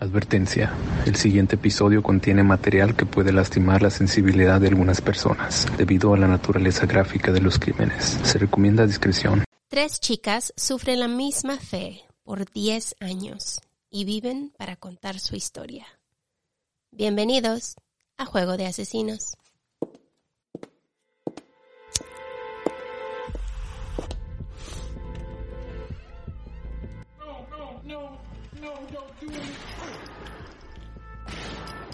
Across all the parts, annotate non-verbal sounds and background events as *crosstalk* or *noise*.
Advertencia. El siguiente episodio contiene material que puede lastimar la sensibilidad de algunas personas debido a la naturaleza gráfica de los crímenes. Se recomienda discreción. Tres chicas sufren la misma fe por 10 años y viven para contar su historia. Bienvenidos a Juego de Asesinos. No, don't do it.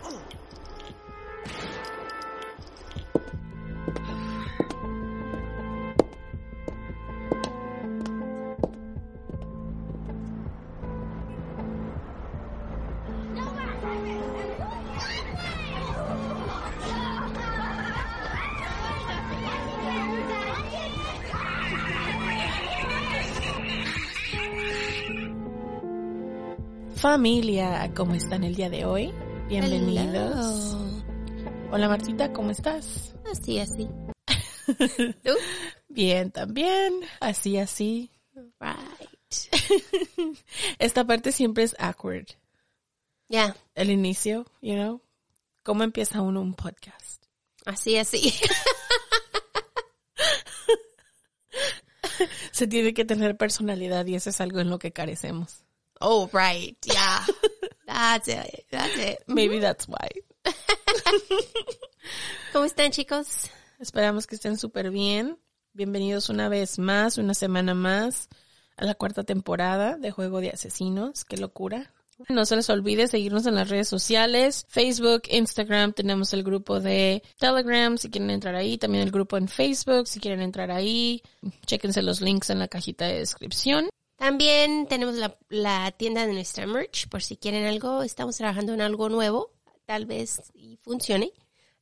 Oh. Oh. Familia, ¿cómo están el día de hoy? Bienvenidos. Hola Martita, ¿cómo estás? Así, así. *laughs* ¿Tú? Bien, también. Así, así. Right. *laughs* Esta parte siempre es awkward. Ya, El inicio, you know. ¿Cómo empieza uno un podcast? así, así. *laughs* Se tiene que tener personalidad y eso es algo en lo que carecemos. Oh, right. Yeah. *laughs* That's it. That's it. *laughs* Maybe that's why. *laughs* ¿Cómo están, chicos? Esperamos que estén súper bien. Bienvenidos una vez más, una semana más, a la cuarta temporada de Juego de Asesinos. ¡Qué locura! No se les olvide seguirnos en las redes sociales, Facebook, Instagram, tenemos el grupo de Telegram, si quieren entrar ahí, también el grupo en Facebook, si quieren entrar ahí, chéquense los links en la cajita de descripción. También tenemos la, la tienda de nuestra merch, por si quieren algo. Estamos trabajando en algo nuevo, tal vez y funcione.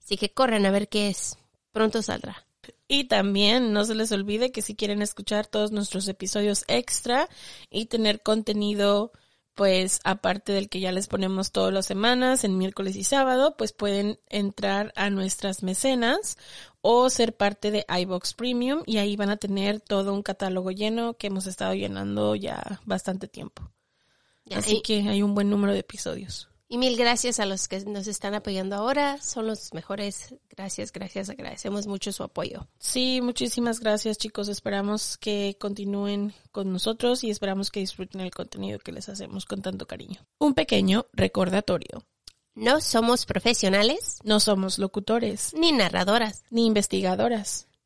Así que corran a ver qué es. Pronto saldrá. Y también no se les olvide que si quieren escuchar todos nuestros episodios extra y tener contenido, pues aparte del que ya les ponemos todas las semanas, en miércoles y sábado, pues pueden entrar a nuestras mecenas o ser parte de iBox Premium y ahí van a tener todo un catálogo lleno que hemos estado llenando ya bastante tiempo. Ya, Así y, que hay un buen número de episodios. Y mil gracias a los que nos están apoyando ahora. Son los mejores. Gracias, gracias. Agradecemos mucho su apoyo. Sí, muchísimas gracias chicos. Esperamos que continúen con nosotros y esperamos que disfruten el contenido que les hacemos con tanto cariño. Un pequeño recordatorio. No somos profesionales, No somos locutores, ni narradoras, ni investigadoras,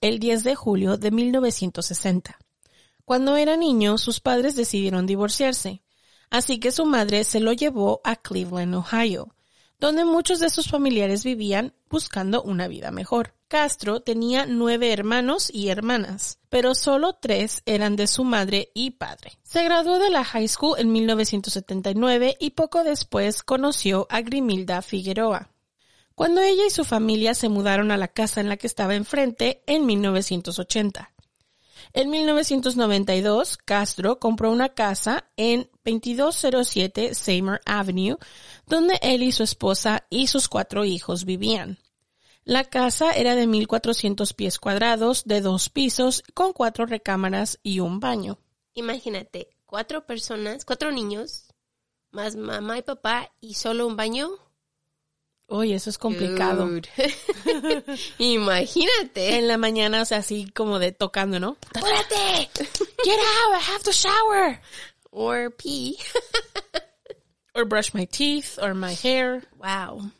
el 10 de julio de 1960. Cuando era niño, sus padres decidieron divorciarse, así que su madre se lo llevó a Cleveland, Ohio, donde muchos de sus familiares vivían buscando una vida mejor. Castro tenía nueve hermanos y hermanas, pero solo tres eran de su madre y padre. Se graduó de la high school en 1979 y poco después conoció a Grimilda Figueroa. Cuando ella y su familia se mudaron a la casa en la que estaba enfrente en 1980. En 1992, Castro compró una casa en 2207 Seymour Avenue, donde él y su esposa y sus cuatro hijos vivían. La casa era de 1400 pies cuadrados, de dos pisos, con cuatro recámaras y un baño. Imagínate, cuatro personas, cuatro niños, más mamá y papá y solo un baño. Uy, eso es complicado. *laughs* Imagínate. En la mañana, o sea, así como de tocando, ¿no? *laughs* ¡Apúrate! Get out, I have to shower. Or pee. *laughs* Or brush my teeth, or my hair. Wow.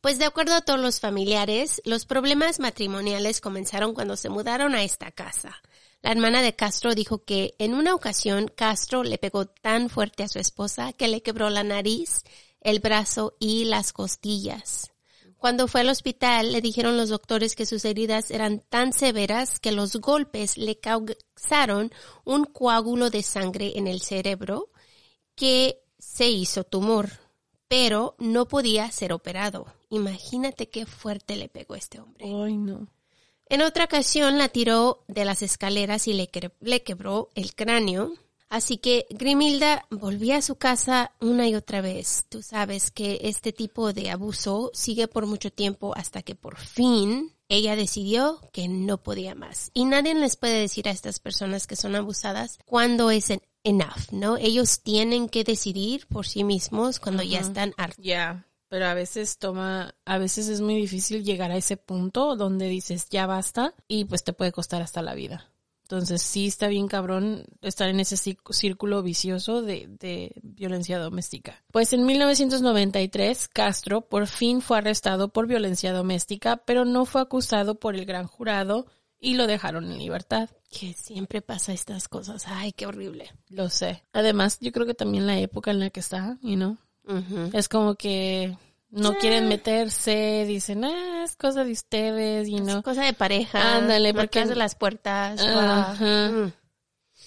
Pues de acuerdo a todos los familiares, los problemas matrimoniales comenzaron cuando se mudaron a esta casa. La hermana de Castro dijo que en una ocasión Castro le pegó tan fuerte a su esposa que le quebró la nariz, el brazo y las costillas. Cuando fue al hospital le dijeron los doctores que sus heridas eran tan severas que los golpes le causaron un coágulo de sangre en el cerebro que se hizo tumor, pero no podía ser operado. Imagínate qué fuerte le pegó este hombre. Ay, no. En otra ocasión la tiró de las escaleras y le, le quebró el cráneo. Así que Grimilda volvía a su casa una y otra vez. Tú sabes que este tipo de abuso sigue por mucho tiempo hasta que por fin ella decidió que no podía más. Y nadie les puede decir a estas personas que son abusadas cuándo es en- enough, ¿no? Ellos tienen que decidir por sí mismos cuando ya están hartos. Ya, pero a veces toma, a veces es muy difícil llegar a ese punto donde dices ya basta y pues te puede costar hasta la vida. Entonces sí está bien cabrón estar en ese cí- círculo vicioso de, de violencia doméstica. Pues en 1993 Castro por fin fue arrestado por violencia doméstica, pero no fue acusado por el gran jurado y lo dejaron en libertad. Que siempre pasa estas cosas. Ay, qué horrible. Lo sé. Además, yo creo que también la época en la que está, you know, es como que no quieren meterse, dicen, ah, es cosa de ustedes, you Es know, cosa de pareja. Ándale, no porque- hace las puertas. Ajá. Mm.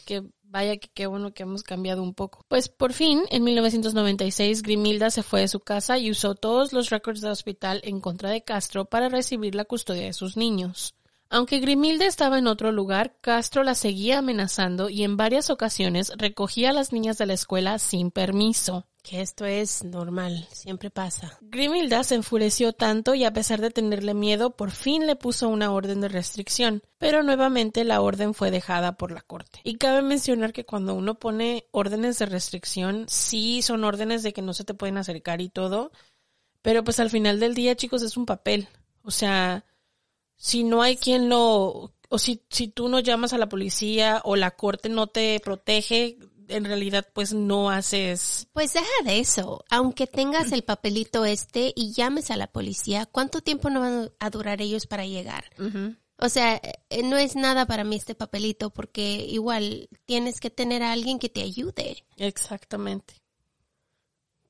que vaya que qué bueno que hemos cambiado un poco. Pues por fin, en 1996, Grimilda se fue de su casa y usó todos los récords de hospital en contra de Castro para recibir la custodia de sus niños. Aunque Grimilda estaba en otro lugar, Castro la seguía amenazando y en varias ocasiones recogía a las niñas de la escuela sin permiso. Que esto es normal, siempre pasa. Grimilda se enfureció tanto y a pesar de tenerle miedo, por fin le puso una orden de restricción, pero nuevamente la orden fue dejada por la corte. Y cabe mencionar que cuando uno pone órdenes de restricción, sí son órdenes de que no se te pueden acercar y todo, pero pues al final del día, chicos, es un papel. O sea, si no hay quien lo, o si, si tú no llamas a la policía o la corte no te protege, en realidad pues no haces... Pues deja de eso. Aunque tengas el papelito este y llames a la policía, ¿cuánto tiempo no van a durar ellos para llegar? O sea, eh, no es nada para mí este papelito porque igual tienes que tener a alguien que te ayude. Exactamente.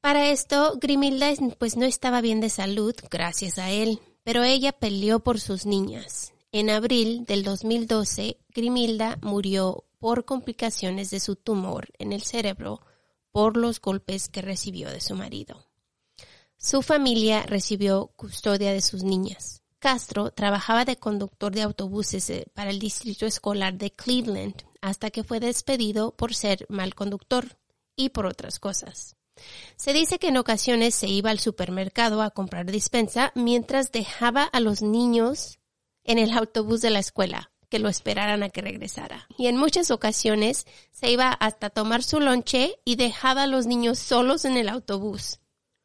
Para esto, Grimilda pues no estaba bien de salud, gracias a él, pero ella peleó por sus niñas. En abril del 2012, Grimilda murió por complicaciones de su tumor en el cerebro por los golpes que recibió de su marido. Su familia recibió custodia de sus niñas. Castro trabajaba de conductor de autobuses eh, para el distrito escolar de Cleveland hasta que fue despedido por ser mal conductor y por otras cosas. Se dice que en ocasiones se iba al supermercado a comprar dispensa mientras dejaba a los niños en el autobús de la escuela que lo esperaran a que regresara. Y en muchas ocasiones se iba hasta tomar su lonche y dejaba a los niños solos en el autobús.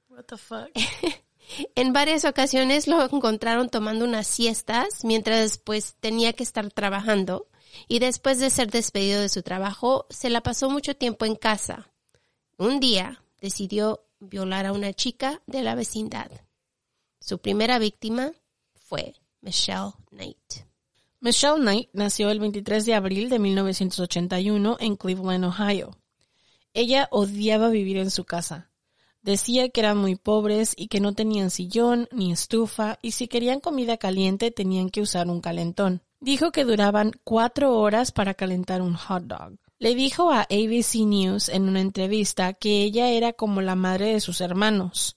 What the fuck? *laughs* En varias ocasiones lo encontraron tomando unas siestas mientras pues tenía que estar trabajando y después de ser despedido de su trabajo se la pasó mucho tiempo en casa. Un día decidió violar a una chica de la vecindad. Su primera víctima fue Michelle Knight. Michelle Knight nació el 23 de abril de 1981 en Cleveland, Ohio. Ella odiaba vivir en su casa. Decía que eran muy pobres y que no tenían sillón ni estufa y si querían comida caliente tenían que usar un calentón. Dijo que duraban cuatro horas para calentar un hot dog. Le dijo a ABC News en una entrevista que ella era como la madre de sus hermanos.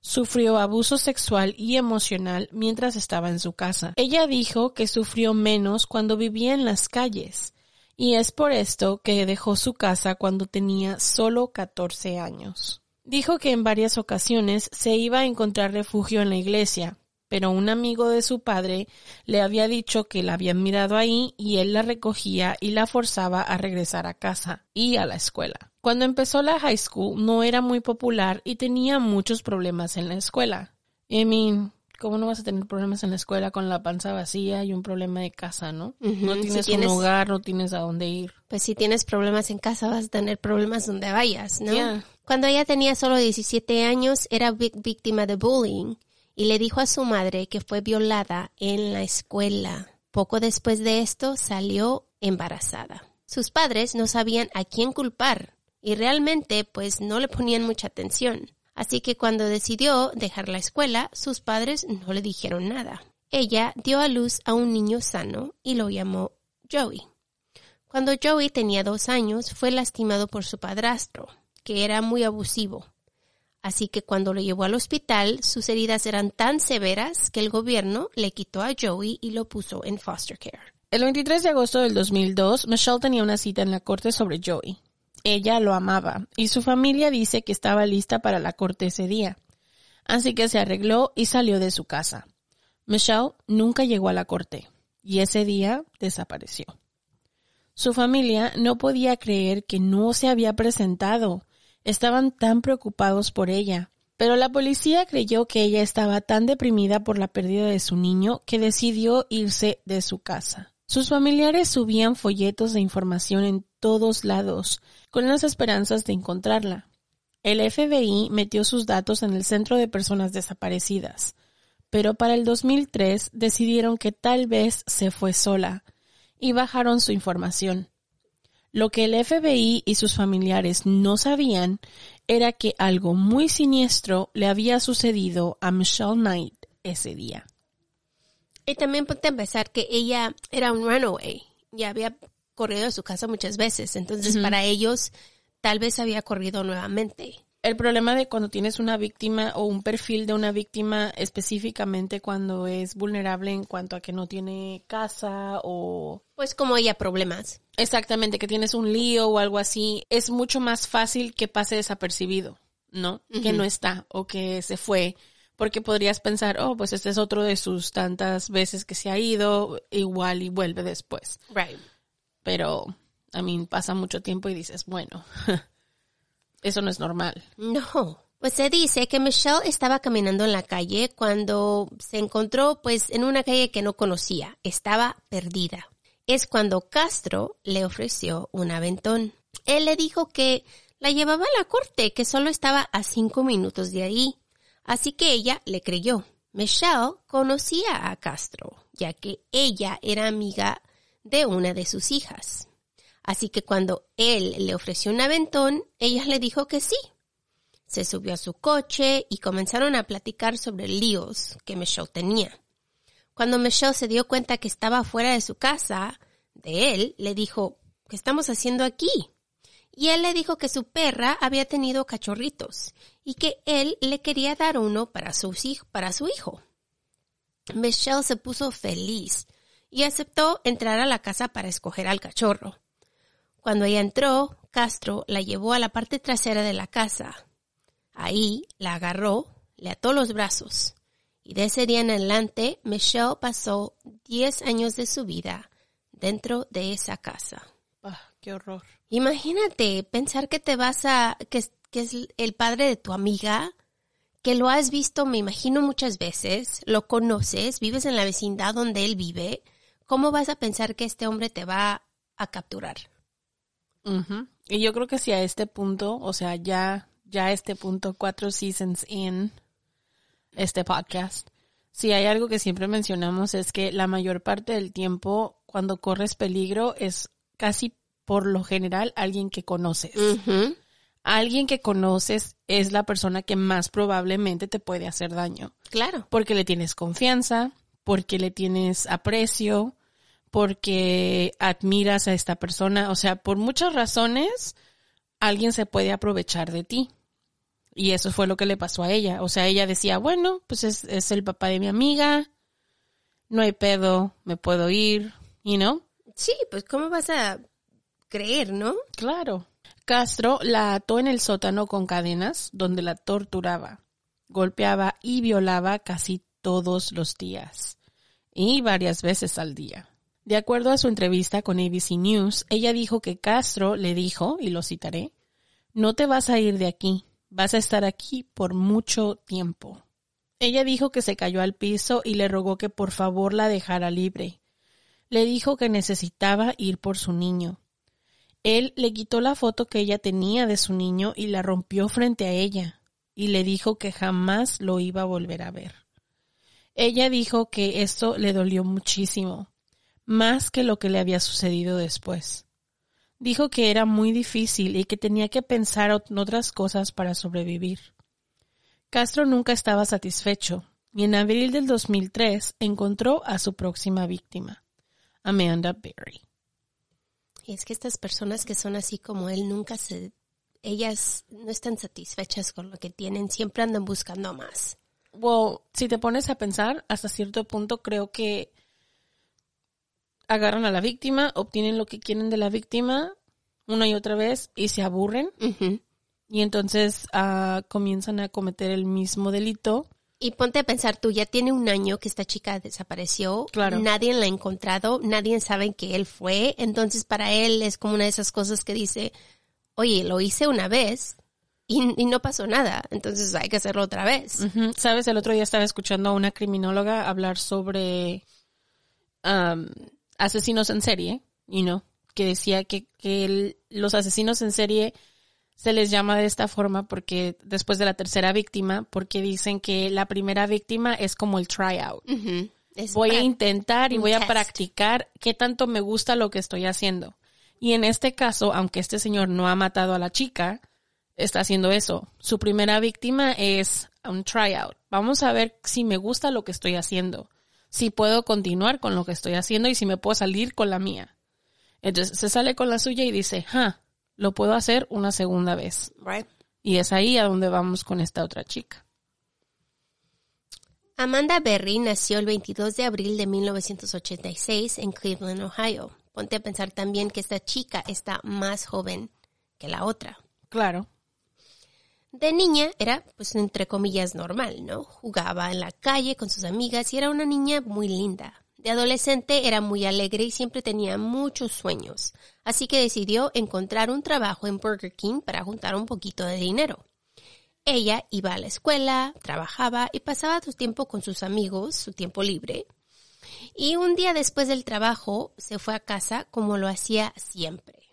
Sufrió abuso sexual y emocional mientras estaba en su casa. Ella dijo que sufrió menos cuando vivía en las calles, Y es por esto que dejó su casa cuando tenía solo 14 años. Dijo que en varias ocasiones se iba a encontrar refugio en la iglesia, pero un amigo de su padre le había dicho que la habían mirado ahí y él la recogía y la forzaba a regresar a casa y a la escuela. Cuando empezó la high school no era muy popular y tenía muchos problemas en la escuela. I mean, ¿cómo no vas a tener problemas en la escuela con la panza vacía y un problema de casa, no? No si tienes, un hogar, no tienes a dónde ir. Pues si tienes problemas en casa vas a tener problemas donde vayas, ¿no? Yeah. Cuando ella tenía solo 17 años era víctima de bullying y le dijo a su madre que fue violada en la escuela. Poco después de esto salió embarazada. Sus padres no sabían a quién culpar y realmente pues no le ponían mucha atención. Así que cuando decidió dejar la escuela, sus padres no le dijeron nada. Ella dio a luz a un niño sano y lo llamó Joey. Cuando Joey tenía dos años, fue lastimado por su padrastro, que era muy abusivo. Así que cuando lo llevó al hospital, sus heridas eran tan severas que el gobierno le quitó a Joey y lo puso en foster care. El 23 de agosto del 2002, Michelle tenía una cita en la corte sobre Joey. Ella lo amaba y su familia dice que estaba lista para la corte ese día. Así que se arregló y salió de su casa. Michelle nunca llegó a la corte y ese día desapareció. Su familia no podía creer que no se había presentado. Estaban tan preocupados por ella. Pero la policía creyó que ella estaba tan deprimida por la pérdida de su niño que decidió irse de su casa. Sus familiares subían folletos de información en todos lados, con las esperanzas de encontrarla. El FBI metió sus datos en el Centro de Personas Desaparecidas, pero para el 2003 decidieron que tal vez se fue sola y bajaron su información. Lo que el FBI y sus familiares no sabían era que algo muy siniestro le había sucedido a Michelle Knight ese día. Y también a pensar que ella era un runaway. Ya había corrido de su casa muchas veces. Entonces, para ellos, tal vez había corrido nuevamente. El problema de cuando tienes una víctima o un perfil de una víctima específicamente cuando es vulnerable en cuanto a que no tiene casa o Pues como ella, problemas. exactamente que tienes un lío o algo así, es mucho más fácil que pase desapercibido, ¿no? Que no está o que se fue. Porque podrías pensar, oh, pues este es otro de sus tantas veces que se ha ido, igual y vuelve después. Right. Pero, a mí pasa mucho tiempo y dices, bueno, *laughs* eso no es normal. No. Pues se dice que Michelle estaba caminando en la calle cuando se encontró pues en una calle que no conocía. Estaba perdida. Es cuando Castro le ofreció un aventón. Él le dijo que la llevaba a la corte, que solo estaba a cinco minutos de ahí. Así que ella le creyó. Michelle conocía a Castro, ya que ella era amiga de una de sus hijas. Así que cuando él le ofreció un aventón, ella le dijo que sí. Se subió a su coche y comenzaron a platicar sobre líos que Michelle tenía. Cuando Michelle se dio cuenta que estaba fuera de su casa, de él, le dijo, ¿qué estamos haciendo aquí? Y él le dijo que su perra había tenido cachorritos y que él le quería dar uno para, para su hijo. Michelle se puso feliz y aceptó entrar a la casa para escoger al cachorro. Cuando ella entró, Castro la llevó a la parte trasera de la casa. Ahí la agarró, le ató los brazos. Y de ese día en adelante, Michelle pasó 10 años de su vida dentro de esa casa. Ah, qué horror. Imagínate pensar que te vas a, que, que es el padre de tu amiga, que lo has visto, me imagino, muchas veces, lo conoces, vives en la vecindad donde él vive. ¿Cómo vas a pensar que este hombre te va a capturar? Ujú. Y yo creo que si a este punto, o sea, ya, ya a este punto, cuatro seasons in este podcast, si hay algo que siempre mencionamos es que la mayor parte del tiempo, cuando corres peligro, es casi por lo general alguien que conoces. Alguien que conoces es la persona que más probablemente te puede hacer daño. Claro. Porque le tienes confianza, porque le tienes aprecio, porque admiras a esta persona. O sea, por muchas razones, alguien se puede aprovechar de ti. Y eso fue lo que le pasó a ella. O sea, ella decía, bueno, pues es, es el papá de mi amiga, no hay pedo, me puedo ir, you know? Sí, pues ¿cómo vas a creer, ¿no? Claro. Castro la ató en el sótano con cadenas, donde la torturaba, golpeaba y violaba casi todos los días, y varias veces al día. De acuerdo a su entrevista con ABC News, ella dijo que Castro le dijo, y lo citaré, no te vas a ir de aquí, vas a estar aquí por mucho tiempo. Ella dijo que se cayó al piso y le rogó que por favor la dejara libre. Le dijo que necesitaba ir por su niño. Él le quitó la foto que ella tenía de su niño y la rompió frente a ella, y le dijo que jamás lo iba a volver a ver. Ella dijo que esto le dolió muchísimo, más que lo que le había sucedido después. Dijo que era muy difícil y que tenía que pensar en otras cosas para sobrevivir. Castro nunca estaba satisfecho y en abril del 2003 encontró a su próxima víctima, Amanda Berry. Y es que estas personas que son así como él nunca se, ellas no están satisfechas con lo que tienen, siempre andan buscando más. Well, si te pones a pensar, hasta cierto punto creo que agarran a la víctima, obtienen lo que quieren de la víctima una y otra vez y se aburren y entonces ah, comienzan a cometer el mismo delito. Y ponte a pensar tú, ya tiene un año que esta chica desapareció, Claro. nadie la ha encontrado, nadie sabe que él fue, entonces para él es como una de esas cosas que dice, oye, lo hice una vez y, y no pasó nada, entonces hay que hacerlo otra vez. Sabes, el otro día estaba escuchando a una criminóloga hablar sobre asesinos en serie, you know, que decía que, que el- los asesinos en serie se les llama de esta forma porque después de la tercera víctima, porque dicen que la primera víctima es como el tryout. Voy a intentar y voy a practicar qué tanto me gusta lo que estoy haciendo. Y en este caso, aunque este señor no ha matado a la chica, está haciendo eso. Su primera víctima es un tryout. Vamos a ver si me gusta lo que estoy haciendo, si puedo continuar con lo que estoy haciendo y si me puedo salir con la mía. Entonces se sale con la suya y dice, ja, lo puedo hacer una segunda vez. Right. Y es ahí a donde vamos con esta otra chica. Amanda Berry nació el 22 de abril de 1986 en Cleveland, Ohio. Ponte a pensar también que esta chica está más joven que la otra. Claro. De niña era, pues, entre comillas, normal, ¿no? Jugaba en la calle con sus amigas y era una niña muy linda. De adolescente era muy alegre y siempre tenía muchos sueños, así que decidió encontrar un trabajo en Burger King para juntar un poquito de dinero. Ella iba a la escuela, trabajaba y pasaba su tiempo con sus amigos, su tiempo libre. Y un día después del trabajo se fue a casa como lo hacía siempre.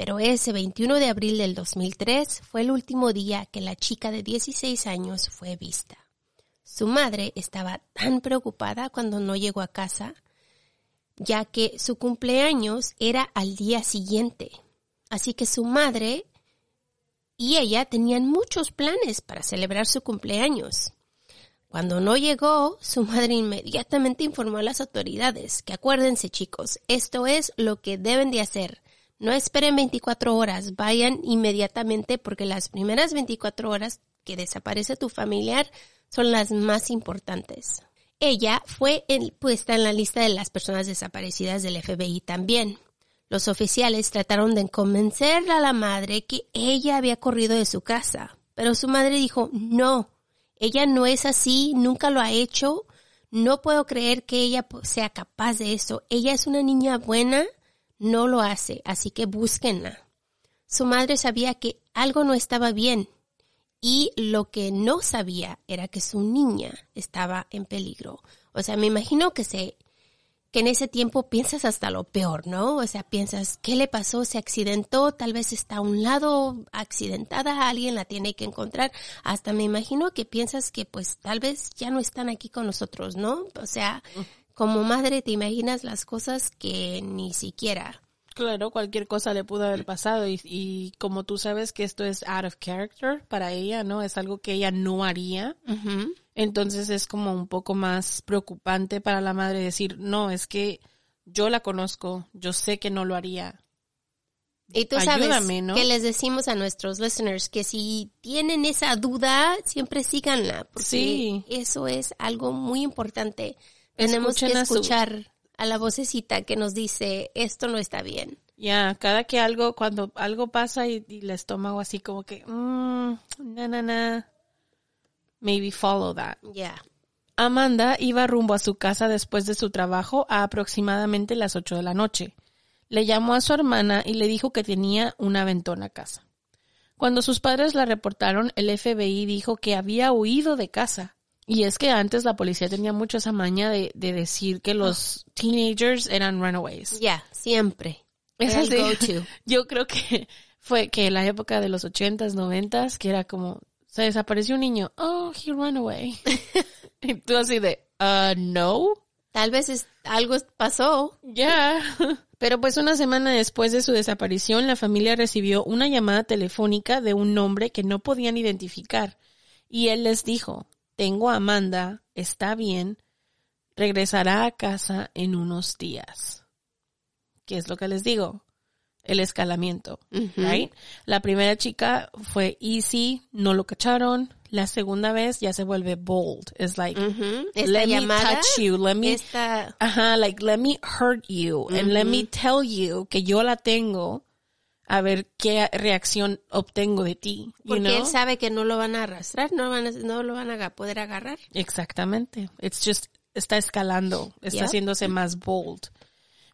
Pero ese 21 de abril del 2003 fue el último día que la chica de 16 años fue vista. Su madre estaba tan preocupada cuando no llegó a casa, ya que su cumpleaños era al día siguiente. Así que su madre y ella tenían muchos planes para celebrar su cumpleaños. Cuando no llegó, su madre inmediatamente informó a las autoridades que acuérdense chicos, esto es lo que deben de hacer. No esperen 24 horas, vayan inmediatamente porque las primeras 24 horas que desaparece tu familiar son las más importantes. Ella fue puesta en la lista de las personas desaparecidas del FBI también. Los oficiales trataron de convencer a la madre que ella había corrido de su casa, pero su madre dijo, no, ella no es así, nunca lo ha hecho, no puedo creer que ella sea capaz de eso, ella es una niña buena, no lo hace, así que búsquenla. Su madre sabía que algo no estaba bien y lo que no sabía era que su niña estaba en peligro. O sea, me imagino que se que en ese tiempo piensas hasta lo peor, ¿no? O sea, piensas, ¿qué le pasó? ¿Se accidentó? Tal vez está a un lado accidentada, alguien la tiene que encontrar. Hasta me imagino que piensas que pues tal vez ya no están aquí con nosotros, ¿no? O sea, como madre te imaginas las cosas que ni siquiera. Claro, cualquier cosa le pudo haber pasado y, y como tú sabes que esto es out of character para ella, ¿no? Es algo que ella no haría. Entonces es como un poco más preocupante para la madre decir, no, es que yo la conozco, yo sé que no lo haría. Y tú sabes que les decimos a nuestros listeners que si tienen esa duda, siempre síganla, porque Sí. eso es algo muy importante. Tenemos Escuchen que a su- escuchar a la vocecita que nos dice, esto no está bien. Ya, cada que algo, cuando algo pasa y, y el estómago así como que, mmm, na, na, na, maybe follow that. Yeah. Amanda iba rumbo a su casa después de su trabajo a aproximadamente las 8 de la noche. Le llamó a su hermana y le dijo que tenía una ventona a casa. Cuando sus padres la reportaron, el FBI dijo que había huido de casa. Y es que antes la policía tenía mucho esa maña de, de decir que los teenagers eran runaways. Yeah, siempre. Es así. go-to. *laughs* Yo creo que fue que la época de los ochentas, noventas, que era como, se desapareció un niño, oh, he ran away. *laughs* y tú así de, uh, no, Tal vez es, algo pasó. ya. Pero pues una semana después de su desaparición, la familia recibió una llamada telefónica de un hombre que no podían identificar. Y él les dijo, tengo a Amanda, está bien, regresará a casa en unos días. ¿Qué es lo que les digo? El escalamiento, right? La primera chica fue easy, no lo cacharon. La segunda vez ya se vuelve bold. Es like, let me touch you, let me, esta, ajá, like, let me hurt you and let me tell you que yo la tengo a ver qué reacción obtengo de ti, porque know? él sabe que no lo van a arrastrar, no, van a- no lo van a poder agarrar. Exactamente. It's just, está escalando, está Yep. haciéndose más bold.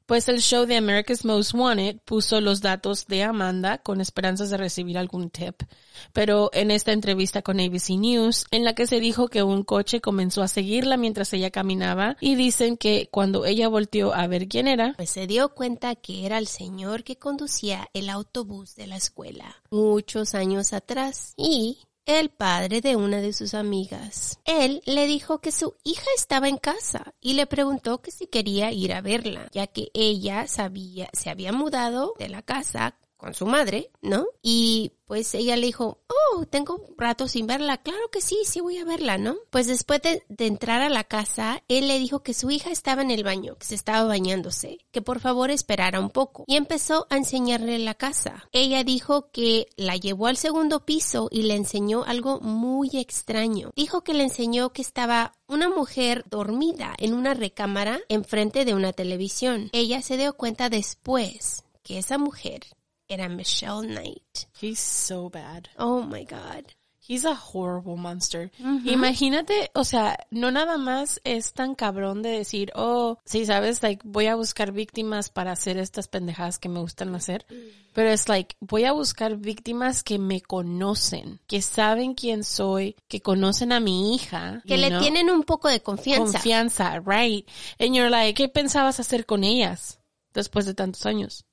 Pues el show de America's Most Wanted puso los datos de Amanda con esperanzas de recibir algún tip. Pero en esta entrevista con ABC News, en la que se dijo que un coche comenzó a seguirla mientras ella caminaba, y dicen que cuando ella volteó a ver quién era, Pues se dio cuenta que era el señor que conducía el autobús de la escuela muchos años atrás y el padre de una de sus amigas. Él le dijo que su hija estaba en casa y le preguntó que si quería ir a verla, ya que ella sabía, se había mudado de la casa con su madre, ¿no? Y pues ella le dijo, oh, tengo un rato sin verla. Claro que sí, sí voy a verla, ¿no? Pues después de, entrar a la casa, él le dijo que su hija estaba en el baño, que se estaba bañándose, que por favor esperara un poco. Y empezó a enseñarle la casa. Ella dijo que la llevó al segundo piso y le enseñó algo muy extraño. Dijo que le enseñó que estaba una mujer dormida en una recámara enfrente de una televisión. Ella se dio cuenta después que esa mujer era Michelle Knight. he's so bad. Oh my God. He's a horrible monster. Imagínate, o sea, no nada más es tan cabrón de decir, oh, sí, sabes, like, voy a buscar víctimas para hacer estas pendejadas que me gustan hacer. Pero es like, voy a buscar víctimas que me conocen, que saben quién soy, que conocen a mi hija. Que le know, tienen un poco de confianza. confianza, right? And you're like, ¿qué pensabas hacer con ellas después de tantos años?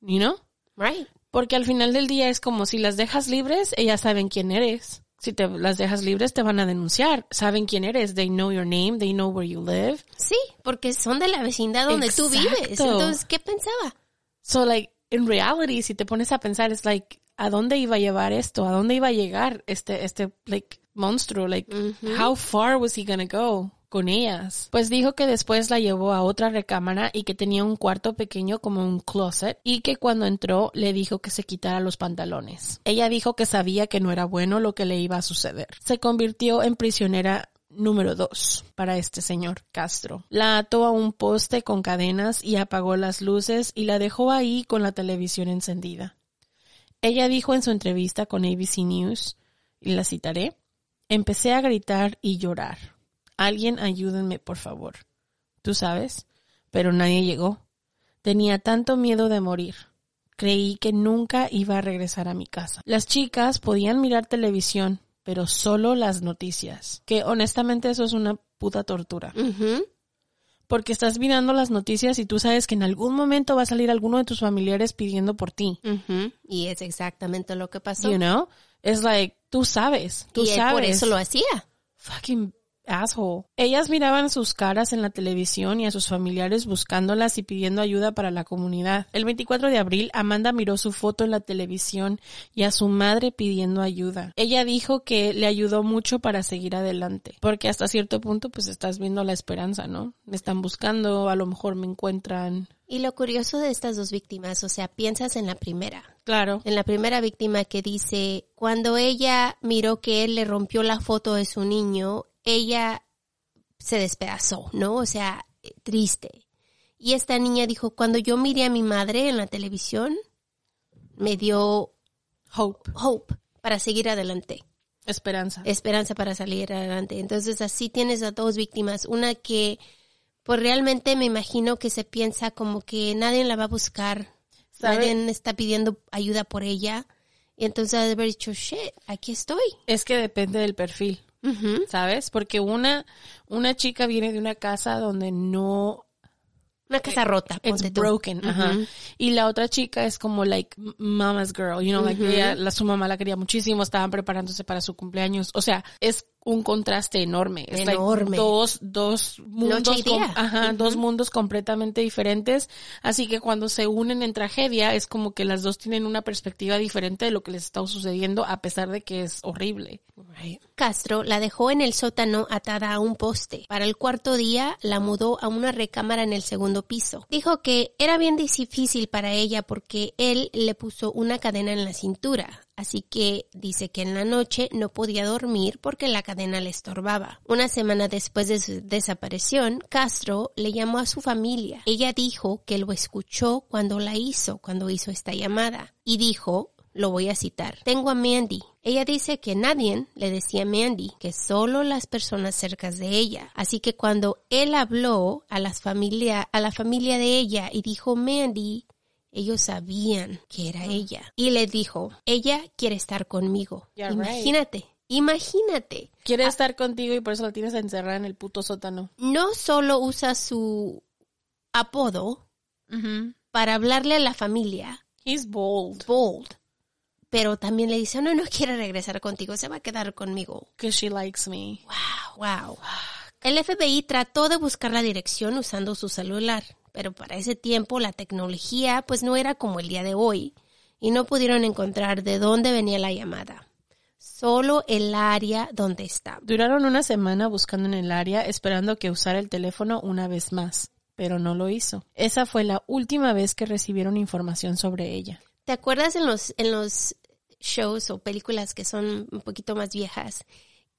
You know? Right. Porque al final del día es como si las dejas libres, ellas saben quién eres. Si te las dejas libres, te van a denunciar. Saben quién eres. They know your name. They know where you live. Sí, porque son de la vecindad donde tú vives. Exacto. Entonces, ¿qué pensaba? So, like, in reality, si te pones a pensar, es like, ¿a dónde iba a llevar esto? ¿A dónde iba a llegar este, este, like, monstruo? Like, how far was he gonna go con ellas? Pues dijo que después la llevó a otra recámara y que tenía un cuarto pequeño como un closet y que cuando entró le dijo que se quitara los pantalones. Ella dijo que sabía que no era bueno lo que le iba a suceder. Se convirtió en prisionera número dos para este señor Castro. La ató a un poste con cadenas y apagó las luces y la dejó ahí con la televisión encendida. Ella dijo en su entrevista con ABC News, y la citaré, empecé a gritar y llorar. Alguien ayúdenme, por favor. Tú sabes, pero nadie llegó. Tenía tanto miedo de morir. Creí que nunca iba a regresar a mi casa. Las chicas podían mirar televisión, pero solo las noticias. Que honestamente eso es una puta tortura. Porque estás mirando las noticias y tú sabes que en algún momento va a salir alguno de tus familiares pidiendo por ti. Y es exactamente lo que pasó. You know? Es like, tú sabes, tú y él sabes. por eso lo hacía. Fucking asshole. Ellas miraban sus caras en la televisión y a sus familiares buscándolas y pidiendo ayuda para la comunidad. El 24 de abril, Amanda miró su foto en la televisión y a su madre pidiendo ayuda. Ella dijo que le ayudó mucho para seguir adelante, porque hasta cierto punto pues estás viendo la esperanza, ¿no? Me están buscando, a lo mejor me encuentran. Y lo curioso de estas dos víctimas, o sea, piensas en la primera, Claro. en la primera víctima que dice, cuando ella miró que él le rompió la foto de su niño, ella se despedazó, ¿no? O sea, eh, triste. Y esta niña dijo, cuando yo miré a mi madre en la televisión, me dio Hope. hope para seguir adelante, Esperanza. esperanza para salir adelante. Entonces así tienes a dos víctimas, una que pues realmente me imagino que se piensa como que nadie la va a buscar, ¿Sabe? nadie está pidiendo ayuda por ella. Y entonces ha de haber dicho, shit, aquí estoy. Es que depende del perfil, ¿sabes? Porque una, una chica viene de una casa donde no Una casa rota, it's ponte tú. broken, ajá. Y la otra chica es como like mama's girl, you know, like ella, la, su mamá la quería muchísimo, estaban preparándose para su cumpleaños. O sea, es un contraste enorme. Es like Enorme. dos, dos mundos, ajá, dos mundos completamente diferentes. Así que cuando se unen en tragedia, es como que las dos tienen una perspectiva diferente de lo que les está sucediendo, a pesar de que es horrible. Castro la dejó en el sótano atada a un poste. Para el cuarto día la mudó a una recámara en el segundo piso. Dijo que era bien difícil para ella porque él le puso una cadena en la cintura. Así que dice que en la noche no podía dormir porque la cadena le estorbaba. Una semana después de su desaparición, Castro le llamó a su familia. Ella dijo que lo escuchó cuando la hizo, cuando hizo esta llamada. Y dijo, lo voy a citar. Tengo a Mandy. Ella dice que nadie le decía Mandy, que solo las personas cercas de ella. Así que cuando él habló a las a la familia de ella y dijo Mandy, ellos sabían que era ella. Y le dijo, ella quiere estar conmigo. Right. Imagínate, imagínate. Quiere estar contigo y por eso la tienes encerrada en el puto sótano. No solo usa su apodo para hablarle a la familia, He's bold. bold, pero también le dice, no, no quiere regresar contigo, se va a quedar conmigo. Because she likes me. Wow. El FBI trató de buscar la dirección usando su celular, pero para ese tiempo la tecnología pues no era como el día de hoy y no pudieron encontrar de dónde venía la llamada. Solo el área donde estaba. Duraron una semana buscando en el área, esperando que usara el teléfono una vez más, pero no lo hizo. Esa fue la última vez que recibieron información sobre ella. ¿Te acuerdas en los, en los shows o películas que son un poquito más viejas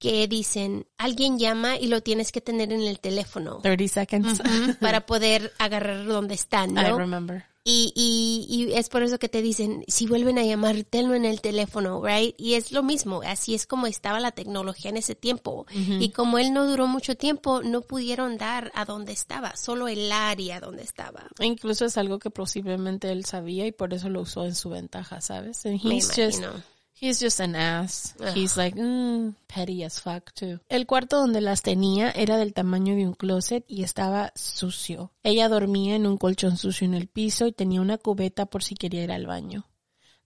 que dicen, alguien llama y lo tienes que tener en el teléfono 30 seconds. *laughs* Para poder agarrar dónde están, I ¿no? remember. Y, y, y es por eso que te dicen, si vuelven a llamar, tenlo en el teléfono, right? Y es lo mismo, así es como estaba la tecnología en ese tiempo. Y como él no duró mucho tiempo, no pudieron dar a dónde estaba, solo el área donde estaba. E Incluso es algo que posiblemente él sabía y por eso lo usó en su ventaja, ¿sabes? And Me he's just. He's just an ass. Ugh. He's like, mm, petty as fuck too. El cuarto donde las tenía era del tamaño de un closet y estaba sucio. Ella dormía en un colchón sucio en el piso y tenía una cubeta por si quería ir al baño.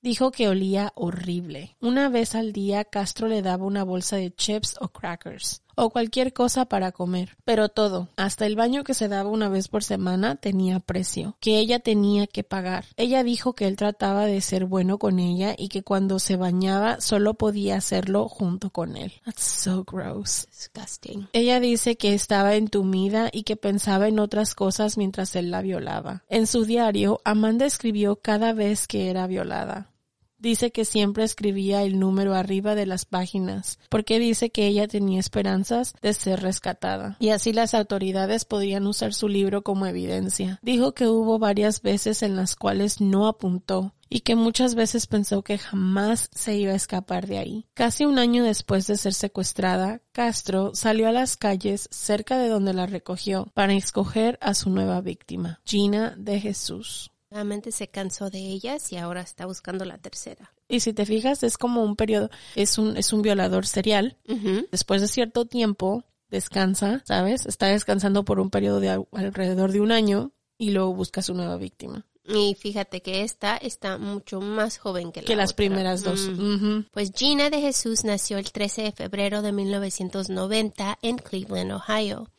Dijo que olía horrible. Una vez al día Castro le daba una bolsa de chips o crackers o cualquier cosa para comer, pero todo, hasta el baño que se daba una vez por semana tenía precio, que ella tenía que pagar. Ella dijo que él trataba de ser bueno con ella y que cuando se bañaba solo podía hacerlo junto con él. That's so gross. Disgusting. Ella dice que estaba entumida y que pensaba en otras cosas mientras él la violaba. En su diario, Amanda escribió cada vez que era violada. Dice que siempre escribía el número arriba de las páginas, porque dice que ella tenía esperanzas de ser rescatada. Y así las autoridades podrían usar su libro como evidencia. Dijo que hubo varias veces en las cuales no apuntó y que muchas veces pensó que jamás se iba a escapar de ahí. Casi un año después de ser secuestrada, Castro salió a las calles cerca de donde la recogió para escoger a su nueva víctima, Gina de Jesús. Se cansó de ellas y ahora está buscando la tercera. Y si te fijas, es como un periodo, es un, es un violador serial. Después de cierto tiempo, descansa, ¿sabes? Está descansando por un periodo de al- alrededor de un año y luego busca a su nueva víctima. Y fíjate que esta está mucho más joven que la Que las otra. primeras dos. Mm. Pues Gina de Jesús nació el 13 de febrero de 1990 en Cleveland, Ohio.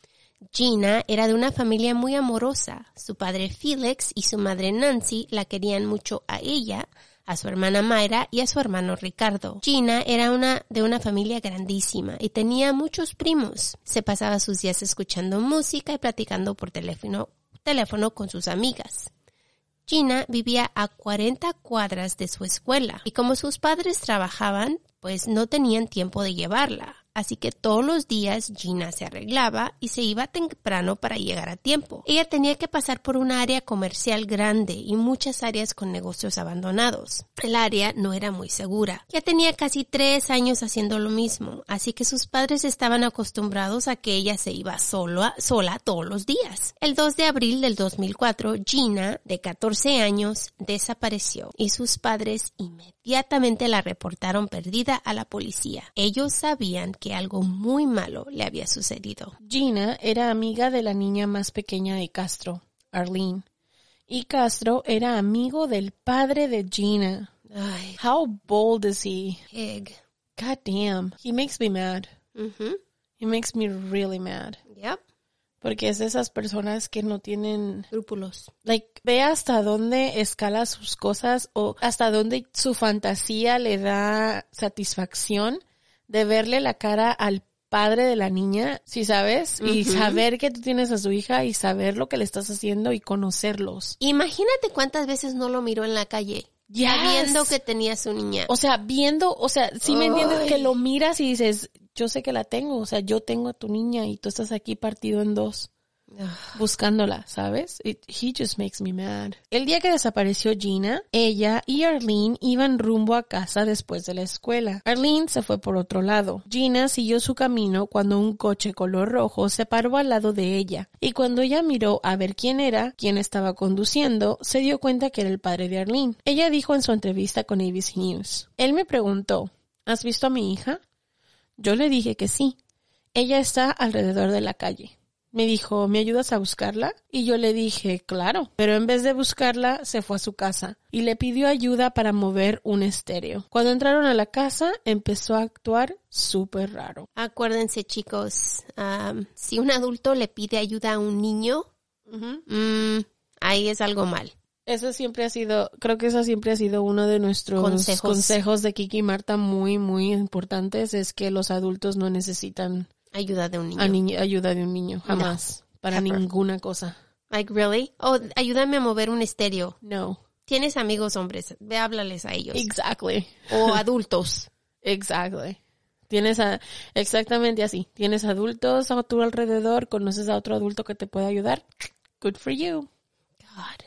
Gina era de una familia muy amorosa. Su padre Felix y su madre Nancy la querían mucho a ella, a su hermana Mayra y a su hermano Ricardo. Gina era una de una familia grandísima y tenía muchos primos. Se pasaba sus días escuchando música y platicando por teléfono, teléfono con sus amigas. Gina vivía a 40 cuadras de su escuela y como sus padres trabajaban, pues no tenían tiempo de llevarla. Así que todos los días Gina se arreglaba y se iba temprano para llegar a tiempo. Ella tenía que pasar por un área comercial grande y muchas áreas con negocios abandonados. El área no era muy segura. Ya tenía casi tres años haciendo lo mismo, así que sus padres estaban acostumbrados a que ella se iba sola, sola todos los días. El 2 de abril del 2004, Gina, de 14 años, desapareció y sus padres inmediatamente la reportaron perdida a la policía. Ellos sabían que algo muy malo le había sucedido. Gina era amiga de la niña más pequeña de Castro, Arlene. Y Castro era amigo del padre de Gina. Ay, How bold is he? Egg. God damn. He makes me mad. Ujú. He makes me really mad. Yep. Porque es de esas personas que no tienen, Escrúpulos. like, ve hasta dónde escala sus cosas o hasta dónde su fantasía le da satisfacción de verle la cara al padre de la niña, si sabes, y saber que tú tienes a su hija y saber lo que le estás haciendo y conocerlos. Imagínate cuántas veces no lo miró en la calle, Yes. sabiendo que tenía su niña. O sea, viendo, o sea, si me entiendes que lo miras y dices, yo sé que la tengo, o sea, yo tengo a tu niña y tú estás aquí partido en dos. Buscándola, ¿sabes? He just makes me mad. El día que desapareció Gina, ella y Arlene iban rumbo a casa después de la escuela. Arlene se fue por otro lado. Gina siguió su camino cuando un coche color rojo se paró al lado de ella. Y cuando ella miró a ver quién era, quién estaba conduciendo, se dio cuenta que era el padre de Arlene. Ella dijo en su entrevista con ABC News. Él me preguntó, ¿has visto a mi hija? Yo le dije que sí. Ella está alrededor de la calle. Me dijo, ¿me ayudas a buscarla? Y yo le dije, claro. Pero en vez de buscarla, se fue a su casa y le pidió ayuda para mover un estéreo. Cuando entraron a la casa, empezó a actuar súper raro. Acuérdense, chicos, am, si un adulto le pide ayuda a un niño, mm, ahí es algo mal. Eso siempre ha sido, creo que eso siempre ha sido uno de nuestros Consejos. consejos, de Kiki y Marta muy, muy importantes, es que los adultos no necesitan Ayuda de un niño. a ayuda de un niño, jamás, para Ever. ninguna cosa. Like, really? Oh, ayúdame a mover un estéreo. No. Tienes amigos hombres, ve, háblales a ellos. Exactly. o adultos. *laughs* Exactly. Tienes a, exactamente así. Tienes adultos a tu alrededor, conoces a otro adulto que te puede ayudar. Good for you. God.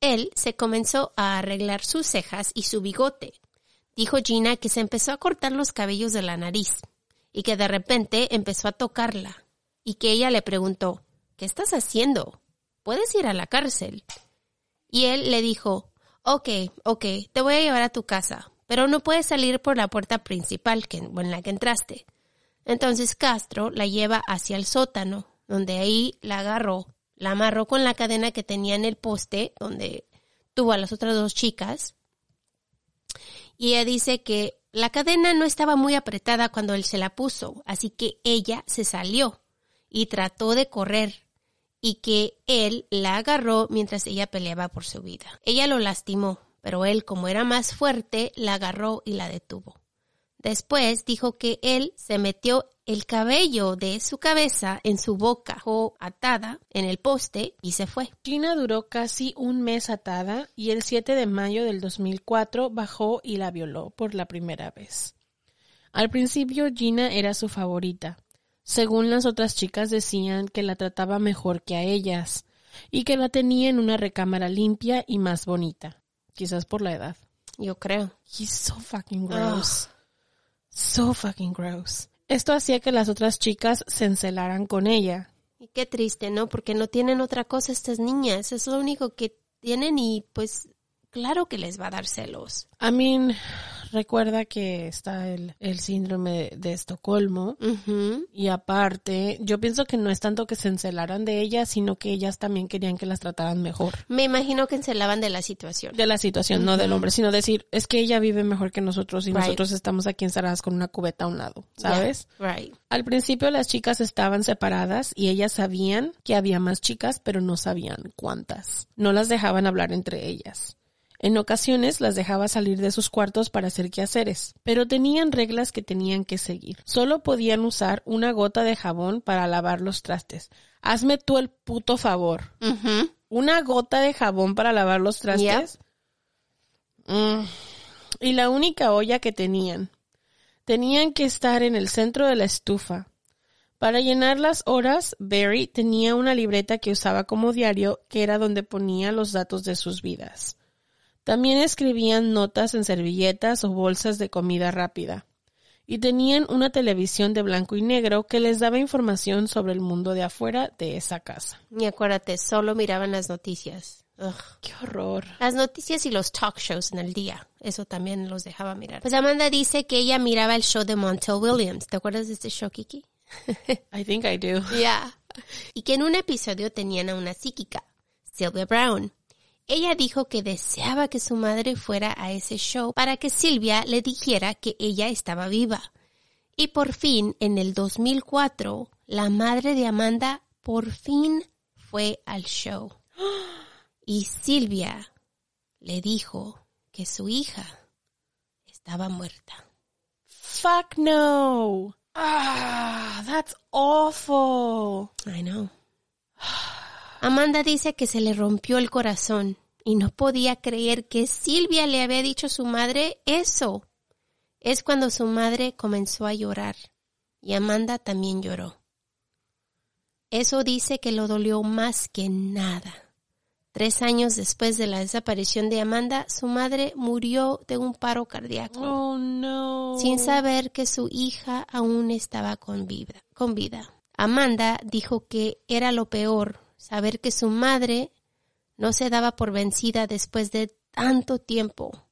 Él se comenzó a arreglar sus cejas y su bigote. Dijo Gina que se empezó a cortar los cabellos de la nariz y que de repente empezó a tocarla y que ella le preguntó, ¿qué estás haciendo? Puedes ir a la cárcel. Y él le dijo, ok, ok, te voy a llevar a tu casa, pero no puedes salir por la puerta principal que, en la que entraste. Entonces Castro la lleva hacia el sótano, donde ahí la agarró, la amarró con la cadena que tenía en el poste, donde tuvo a las otras dos chicas. Y ella dice que la cadena no estaba muy apretada cuando él se la puso, así que ella se salió y trató de correr y que él la agarró mientras ella peleaba por su vida. Ella lo lastimó, pero él, como era más fuerte, la agarró y la detuvo. Después dijo que él se metió el cabello de su cabeza en su boca, dejó atada en el poste y se fue. Gina duró casi un mes atada y el 7 de mayo del 2004 bajó y la violó por la primera vez. Al principio Gina era su favorita. Según las otras chicas decían que la trataba mejor que a ellas y que la tenía en una recámara limpia y más bonita. Quizás por la edad. Yo creo. He's so fucking gross. So fucking gross. Esto hacía que las otras chicas se encelaran con ella. Y qué triste, ¿no? Porque no tienen otra cosa estas niñas. Es lo único que tienen y pues claro que les va a dar celos. I mean, recuerda que está el, el síndrome de, de Estocolmo. Y aparte, yo pienso que no es tanto que se encelaran de ellas, sino que ellas también querían que las trataran mejor. Me imagino que encelaban de la situación. De la situación, no del hombre, sino decir, es que ella vive mejor que nosotros y Right. nosotros estamos aquí encerradas con una cubeta a un lado, ¿sabes? Yeah, Right. Al principio las chicas estaban separadas y ellas sabían que había más chicas, pero no sabían cuántas. No las dejaban hablar entre ellas. En ocasiones las dejaba salir de sus cuartos para hacer quehaceres, pero tenían reglas que tenían que seguir. Solo podían usar una gota de jabón para lavar los trastes. Hazme tú el puto favor. Una gota de jabón para lavar los trastes. Mm. Y la única olla que tenían. Tenían que estar en el centro de la estufa. Para llenar las horas, Barry tenía una libreta que usaba como diario, que era donde ponía los datos de sus vidas. También escribían notas en servilletas o bolsas de comida rápida. Y tenían una televisión de blanco y negro que les daba información sobre el mundo de afuera de esa casa. Y acuérdate, solo miraban las noticias. Ugh. ¡Qué horror! Las noticias y los talk shows en el día. Eso también los dejaba mirar. Pues Amanda dice que ella miraba el show de Montel Williams. ¿Te acuerdas de este show, Kiki? *laughs* I think I do. Ya. Y que en un episodio tenían a una psíquica, Sylvia Brown. Ella dijo que deseaba que su madre fuera a ese show para que Silvia le dijera que ella estaba viva. Y por fin, en el 2004, la madre de Amanda por fin fue al show. Y Silvia le dijo que su hija estaba muerta. Fuck no! Ah, that's awful. I know. *sighs* Amanda dice que se le rompió el corazón y no podía creer que Silvia le había dicho a su madre eso. Es cuando su madre comenzó a llorar y Amanda también lloró. Eso dice que lo dolió más que nada. Tres años después de la desaparición de Amanda, su madre murió de un paro cardíaco. Oh no. sin saber que su hija aún estaba con vida, con vida. Amanda dijo que era lo peor saber que su madre no se daba por vencida después de tanto tiempo.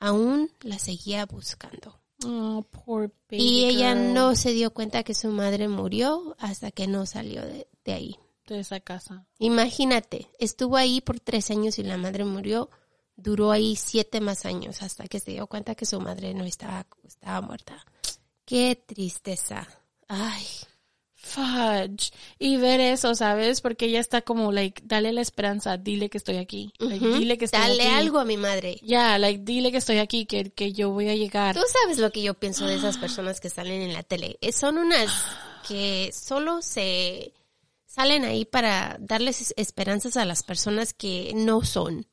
Aún la seguía buscando. Oh, poor baby Y ella girl. no se dio cuenta que su madre murió hasta que no salió de, de ahí. de esa casa. Imagínate, estuvo ahí por tres años y la madre murió. Duró ahí siete más años hasta que se dio cuenta que su madre no estaba, estaba muerta. Qué tristeza. Ay, Fudge. Y ver eso, ¿sabes? Porque ella está como, like, dale la esperanza, dile que estoy aquí. Like, dile que estoy dale aquí. algo a mi madre. Ya, like, dile que estoy aquí, que, que yo voy a llegar. Tú sabes lo que yo pienso de esas *gasps* personas que salen en la tele. Eh, Son unas *sighs* que solo se salen ahí para darles es- esperanzas a las personas que no son.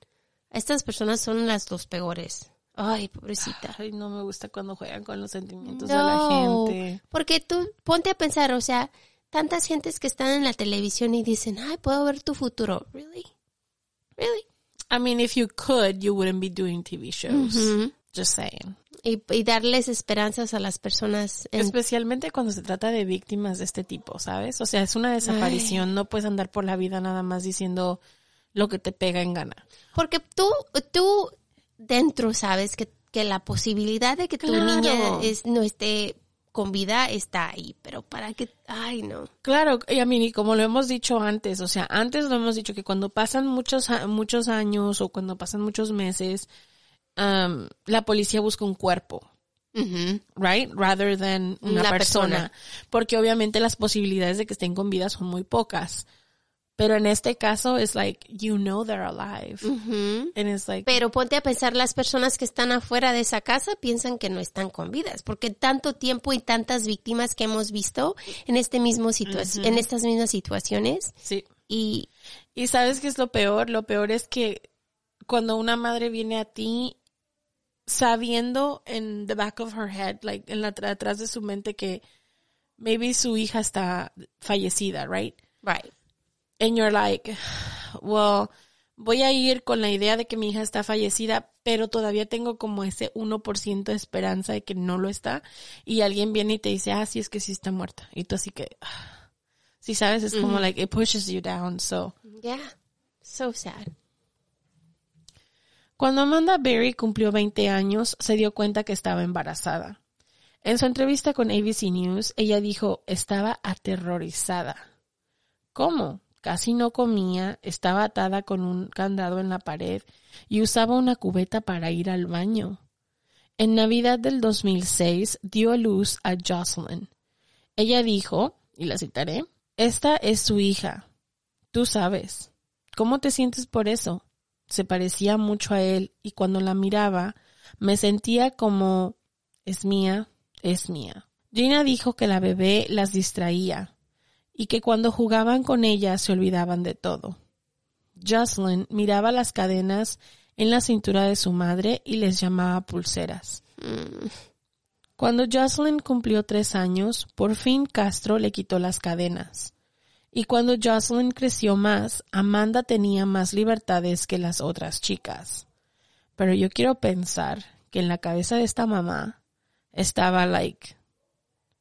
Estas personas son las dos peores. Ay, pobrecita. Ay, no me gusta cuando juegan con los sentimientos de la gente. porque tú ponte a pensar, o sea, tantas gentes que están en la televisión y dicen, ay, puedo ver tu futuro. Really? Really? I mean, if you could, you wouldn't be doing TV shows. Ujú. Just saying. y, y darles esperanzas a las personas. en- Especialmente cuando se trata de víctimas de este tipo, ¿sabes? O sea, es una desaparición, no puedes andar por la vida nada más diciendo lo que te pega en gana. Porque tú, tú dentro sabes que, que la posibilidad de que tu niña es, no esté con vida está ahí, pero para que, ay no. Claro, y a mí, como lo hemos dicho antes, o sea, antes lo hemos dicho que cuando pasan muchos, muchos años o cuando pasan muchos meses, um, la policía busca un cuerpo. right? Rather than una persona. Porque obviamente las posibilidades de que estén con vida son muy pocas. Pero en este caso es like, you know they're alive. Ujú. And it's like, Pero ponte a pensar, las personas que están afuera de esa casa piensan que no están con vidas, porque tanto tiempo y tantas víctimas que hemos visto en este mismo situa- en estas mismas situaciones sí. y Y sabes qué es lo peor? Lo peor es que cuando una madre viene a ti sabiendo en the back of her head, like en la atrás de su mente que maybe su hija está fallecida, right? right. And you're like, well, voy a ir con la idea de que mi hija está fallecida, pero todavía tengo como ese 1% de esperanza de que no lo está. Y alguien viene y te dice, ah, sí, es que sí está muerta. Y tú así que, ah. *sighs* sí, sabes, es como like, it pushes you down, so. Yeah. So sad. Cuando Amanda Berry cumplió 20 años, se dio cuenta que estaba embarazada. En su entrevista con ABC News, ella dijo, estaba aterrorizada. ¿Cómo? Casi no comía, estaba atada con un candado en la pared y usaba una cubeta para ir al baño. En Navidad del 2006 dio luz a Jocelyn. Ella dijo, y la citaré, esta es su hija. Tú sabes. ¿Cómo te sientes por eso? Se parecía mucho a él y cuando la miraba me sentía como es mía, es mía. Gina dijo que la bebé las distraía y que cuando jugaban con ella se olvidaban de todo. Jocelyn miraba las cadenas en la cintura de su madre y les llamaba pulseras. Cuando Jocelyn cumplió tres años, por fin Castro le quitó las cadenas. Y cuando Jocelyn creció más, Amanda tenía más libertades que las otras chicas. Pero yo quiero pensar que en la cabeza de esta mamá estaba like,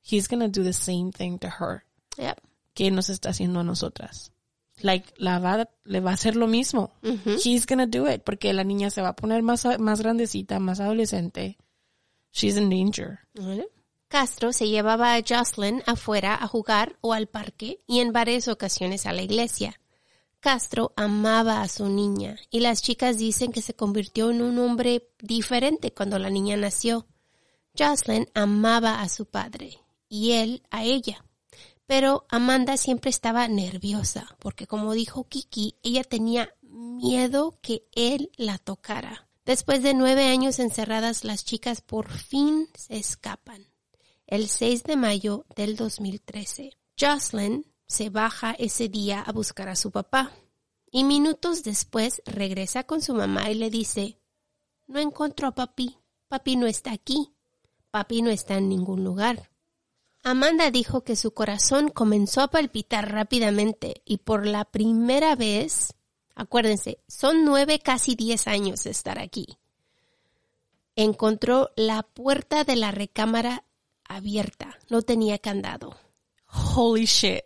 he's gonna do the same thing to her Yep. Que nos está haciendo a nosotras. Like, la va, le va a hacer lo mismo. He's gonna do it porque la niña se va a poner más, más grandecita, más adolescente. She's in danger. Castro se llevaba a Jocelyn afuera a jugar o al parque y en varias ocasiones a la iglesia. Castro amaba a su niña y las chicas dicen que se convirtió en un hombre diferente cuando la niña nació. Jocelyn amaba a su padre y él a ella. Pero Amanda siempre estaba nerviosa porque como dijo Kiki, ella tenía miedo que él la tocara. Después de nueve años encerradas, las chicas por fin se escapan. El 6 de mayo del 2013, Jocelyn se baja ese día a buscar a su papá y minutos después regresa con su mamá y le dice, no encuentro a papi, papi no está aquí, papi no está en ningún lugar. Amanda dijo que su corazón comenzó a palpitar rápidamente y por la primera vez, acuérdense, son nueve, casi diez años de estar aquí, encontró la puerta de la recámara abierta, no tenía candado. Holy shit.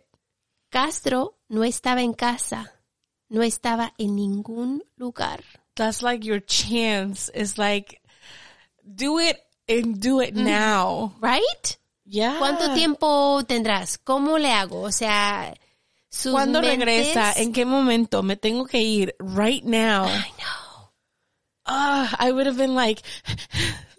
Castro no estaba en casa, no estaba en ningún lugar. That's like your chance. It's like, do it and do it now. ¿Right? Yeah. ¿Cuánto tiempo tendrás? ¿Cómo le hago? O sea, sus ¿Cuándo mentes- regresa? ¿En qué momento? Me tengo que ir right now. I know. Ah, I would have been like,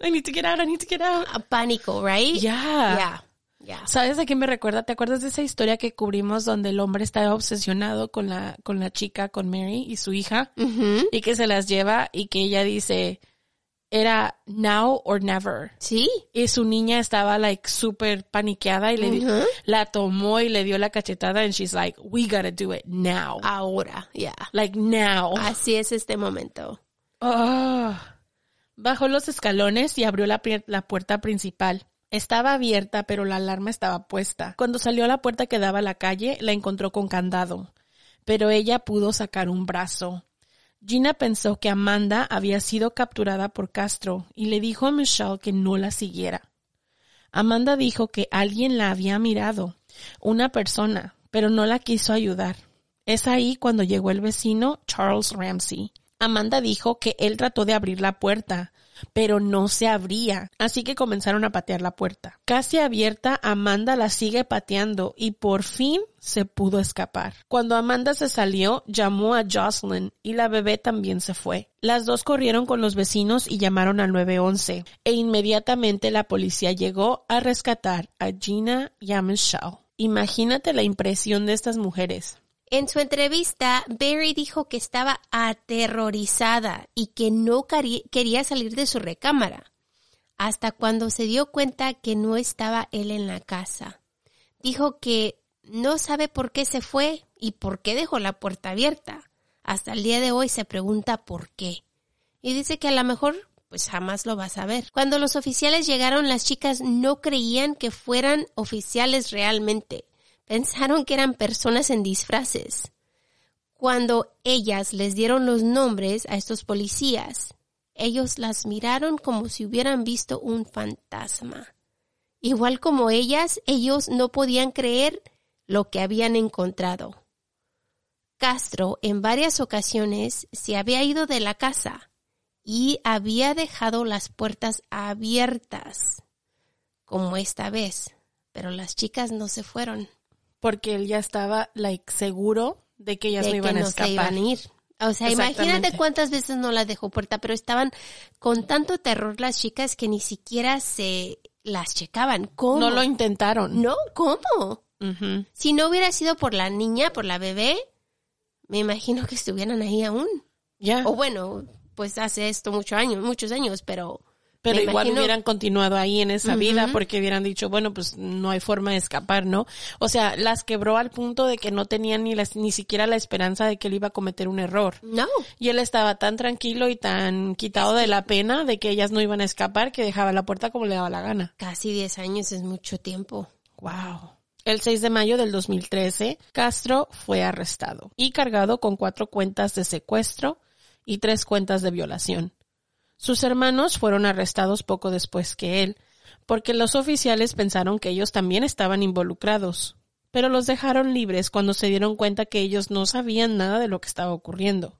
I need to get out, I need to get out. A pánico, right? Yeah. Yeah. Yeah. ¿Sabes a qué me recuerda? ¿Te acuerdas de esa historia que cubrimos donde el hombre estaba obsesionado con la, con la chica, con Mary y su hija? Y que se las lleva y que ella dice, era now or never. Sí. Y su niña estaba like súper paniqueada y le la tomó y le dio la cachetada and she's like, we gotta do it now. Ahora, yeah. Like now. Así es este momento. Ah. Bajó los escalones y abrió la, la puerta principal. Estaba abierta, pero la alarma estaba puesta. Cuando salió a la puerta que daba a la calle, la encontró con candado. Pero ella pudo sacar un brazo. Gina pensó que Amanda había sido capturada por Castro y le dijo a Michelle que no la siguiera. Amanda dijo que alguien la había mirado, una persona, pero no la quiso ayudar. Es ahí cuando llegó el vecino Charles Ramsey. Amanda dijo que él trató de abrir la puerta, pero no se abría, así que comenzaron a patear la puerta. Casi abierta, Amanda la sigue pateando y por fin se pudo escapar. Cuando Amanda se salió, llamó a Jocelyn y la bebé también se fue. Las dos corrieron con los vecinos y llamaron al 911 e inmediatamente la policía llegó a rescatar a Gina y. Imagínate la impresión de estas mujeres. En su entrevista, Barry dijo que estaba aterrorizada y que no quería salir de su recámara, hasta cuando se dio cuenta que no estaba él en la casa. Dijo que no sabe por qué se fue y por qué dejó la puerta abierta. Hasta el día de hoy se pregunta por qué. Y dice que a lo mejor pues jamás lo va a saber. Cuando los oficiales llegaron, las chicas no creían que fueran oficiales realmente. Pensaron que eran personas en disfraces. Cuando ellas les dieron los nombres a estos policías, ellos las miraron como si hubieran visto un fantasma. Igual como ellas, ellos no podían creer lo que habían encontrado. Castro en varias ocasiones se había ido de la casa y había dejado las puertas abiertas, como esta vez, pero las chicas no se fueron, Porque él ya estaba, like, seguro de que ellas de no iban que a no escapar. se iban a ir. O sea, imagínate cuántas veces no las dejó puerta, pero estaban con tanto terror las chicas que ni siquiera se las checaban. ¿Cómo? No lo intentaron. No, ¿cómo? Si no hubiera sido por la niña, por la bebé, me imagino que estuvieran ahí aún. Ya. O bueno, pues hace esto muchos años, muchos años, pero Pero Me igual imagino- hubieran continuado ahí en esa vida porque hubieran dicho, bueno, pues no hay forma de escapar, ¿no? O sea, las quebró al punto de que no tenían ni, las, ni siquiera la esperanza de que él iba a cometer un error. No. Y él estaba tan tranquilo y tan quitado de la pena de que ellas no iban a escapar que dejaba la puerta como le daba la gana. Casi 10 años es mucho tiempo. Wow. El 6 de mayo del 2013, Castro fue arrestado y cargado con cuatro cuentas de secuestro y tres cuentas de violación. Sus hermanos fueron arrestados poco después que él, porque los oficiales pensaron que ellos también estaban involucrados, pero los dejaron libres cuando se dieron cuenta que ellos no sabían nada de lo que estaba ocurriendo.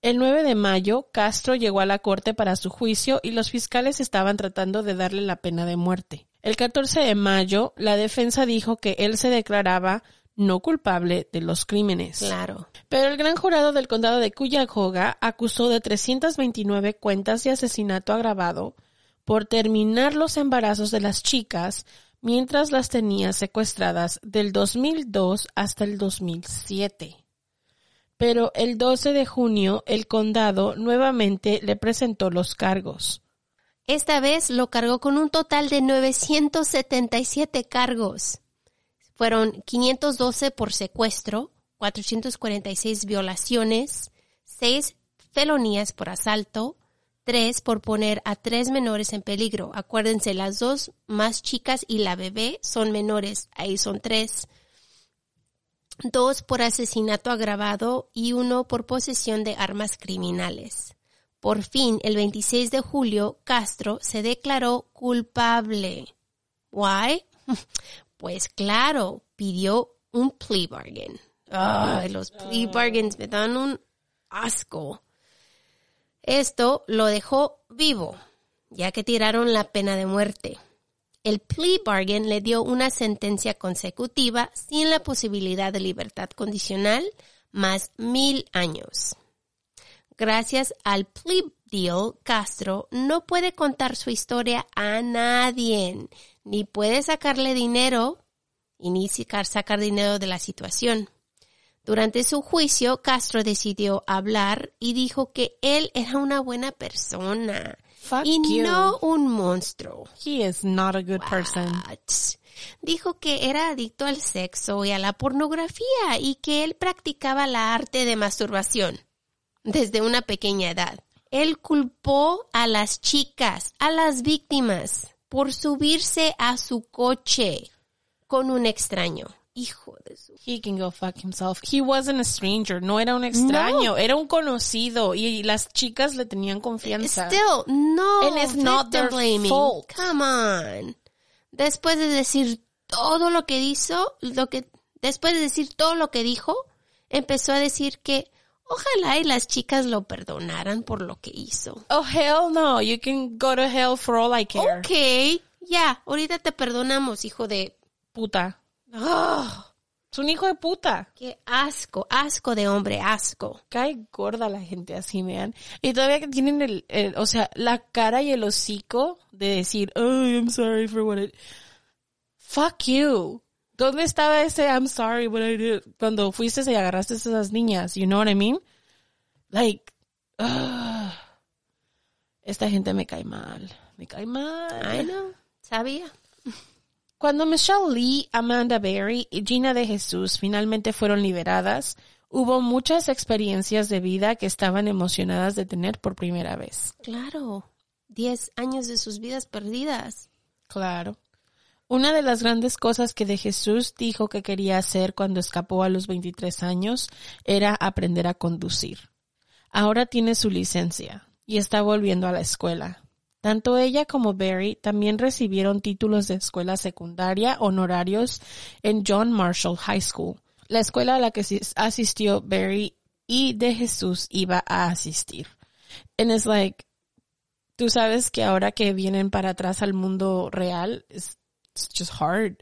El 9 de mayo, Castro llegó a la corte para su juicio y los fiscales estaban tratando de darle la pena de muerte. El 14 de mayo, la defensa dijo que él se declaraba no culpable de los crímenes. Claro. Pero el gran jurado del condado de Cuyahoga acusó de 329 cuentas de asesinato agravado por terminar los embarazos de las chicas mientras las tenía secuestradas del 2002 hasta el 2007. Pero el 12 de junio el condado nuevamente le presentó los cargos. Esta vez lo cargó con un total de 977 cargos. Fueron 512 por secuestro, 446 violaciones, 6 felonías por asalto, 3 por poner a tres menores en peligro. Acuérdense, las dos más chicas y la bebé son menores, ahí son tres. Dos por asesinato agravado y uno por posesión de armas criminales. Por fin, el 26 de julio, Castro se declaró culpable. ¿Why? *laughs* Pues claro, pidió un plea bargain. Ay, los plea bargains me dan un asco. Esto lo dejó vivo, ya que tiraron la pena de muerte. El plea bargain le dio una sentencia consecutiva sin la posibilidad de libertad condicional, más mil años. Gracias al plea deal, Castro no puede contar su historia a nadie, ni puede sacarle dinero y ni sacar, sacar dinero de la situación. Durante su juicio, Castro decidió hablar y dijo que él era una buena persona Fuck y you. no un monstruo. He is not a good person. Dijo que era adicto al sexo y a la pornografía y que él practicaba la arte de masturbación desde una pequeña edad. Él culpó a las chicas, a las víctimas, por subirse a su coche con un extraño. Hijo de su... He can go fuck himself. He wasn't a stranger. No era un extraño. Era un conocido. Y las chicas le tenían confianza. Still, no. And it's not their blaming. fault. Come on. Después de decir todo lo que hizo, lo que, después de decir todo lo que dijo, empezó a decir que ojalá y las chicas lo perdonaran por lo que hizo. Oh, hell no. You can go to hell for all I care. Ok, ya, ahorita te perdonamos, hijo de... Puta. ¡Oh! Es un hijo de puta. ¡Qué asco! Asco de hombre, asco. Cae gorda la gente así, vean. Y todavía que tienen el, el- o sea, la cara y el hocico de decir, oh, I'm sorry for what I... Fuck you. ¿Dónde estaba ese I'm sorry what I did? Cuando fuiste y agarraste a esas niñas, you know what I mean? Like, ugh. esta gente me cae mal. Me cae mal. I know, sabía. Cuando Michelle Lee, Amanda Berry y Gina de Jesús finalmente fueron liberadas, hubo muchas experiencias de vida que estaban emocionadas de tener por primera vez. Claro, diez años de sus vidas perdidas. Claro. Una de las grandes cosas que de Jesús dijo que quería hacer cuando escapó a los 23 años era aprender a conducir. Ahora tiene su licencia y está volviendo a la escuela. Tanto ella como Barry también recibieron títulos de escuela secundaria honorarios en John Marshall High School, la escuela a la que asis- asistió Barry y de Jesús iba a asistir. And it's like, tú sabes que ahora que vienen para atrás al mundo real, it's just hard.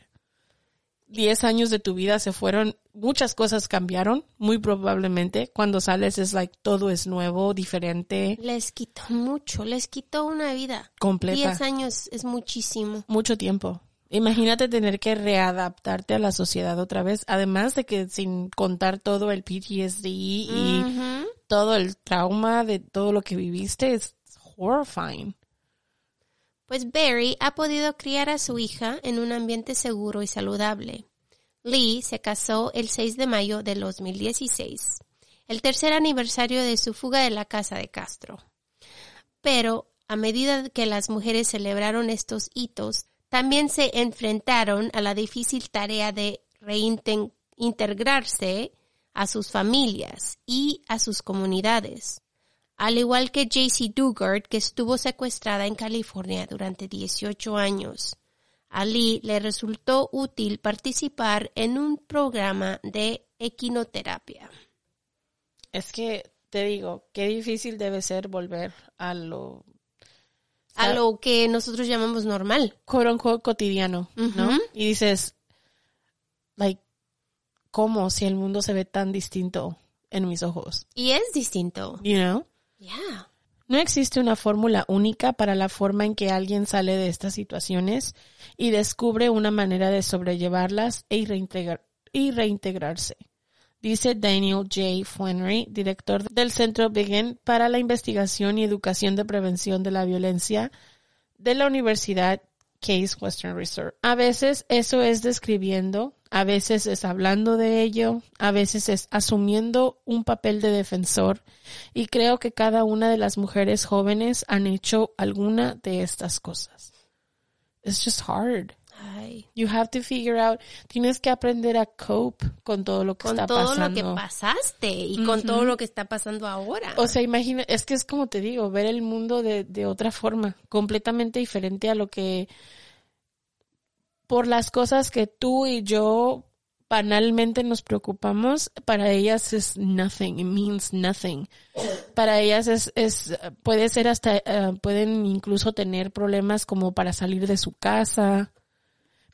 Diez años de tu vida se fueron, muchas cosas cambiaron, muy probablemente. Cuando sales es like todo es nuevo, diferente, Les quitó mucho, les quitó una vida. completa. Diez años es muchísimo. Mucho tiempo. Imagínate tener que readaptarte a la sociedad otra vez, además de que sin contar todo el PTSD y todo el trauma de todo lo que viviste, es horrifying. Pues Barry ha podido criar a su hija en un ambiente seguro y saludable. Lee se casó el 6 de mayo del 2016, el tercer aniversario de su fuga de la casa de Castro. Pero a medida que las mujeres celebraron estos hitos, también se enfrentaron a la difícil tarea de reintegrarse a sus familias y a sus comunidades. Al igual que JC Dugard, que estuvo secuestrada en California durante 18 años. A Lee le resultó útil participar en un programa de equinoterapia. Es que te digo, qué difícil debe ser volver a lo a lo que nosotros llamamos normal. Unquote cotidiano, ¿no? Y dices, like, ¿cómo si el mundo se ve tan distinto en mis ojos? Y es distinto. You know? No existe una fórmula única para la forma en que alguien sale de estas situaciones y descubre una manera de sobrellevarlas e reintegrar, y reintegrarse dice Daniel J. Flannery, director del Centro Begin para la Investigación y Educación de Prevención de la Violencia de la Universidad Case Western Reserve. A veces eso es describiendo, a veces es hablando de ello, a veces es asumiendo un papel de defensor y creo que cada una de las mujeres jóvenes han hecho alguna de estas cosas. It's just hard. You have to figure out, tienes que aprender a cope con todo lo que está pasando. Con todo lo que pasaste y con todo lo que está pasando ahora. O sea, imagina, es que es como te digo, ver el mundo de, de otra forma, completamente diferente a lo que, por las cosas que tú y yo banalmente nos preocupamos, para ellas es nothing, it means nothing. Para ellas es, es puede ser hasta, eh, pueden incluso tener problemas como para salir de su casa,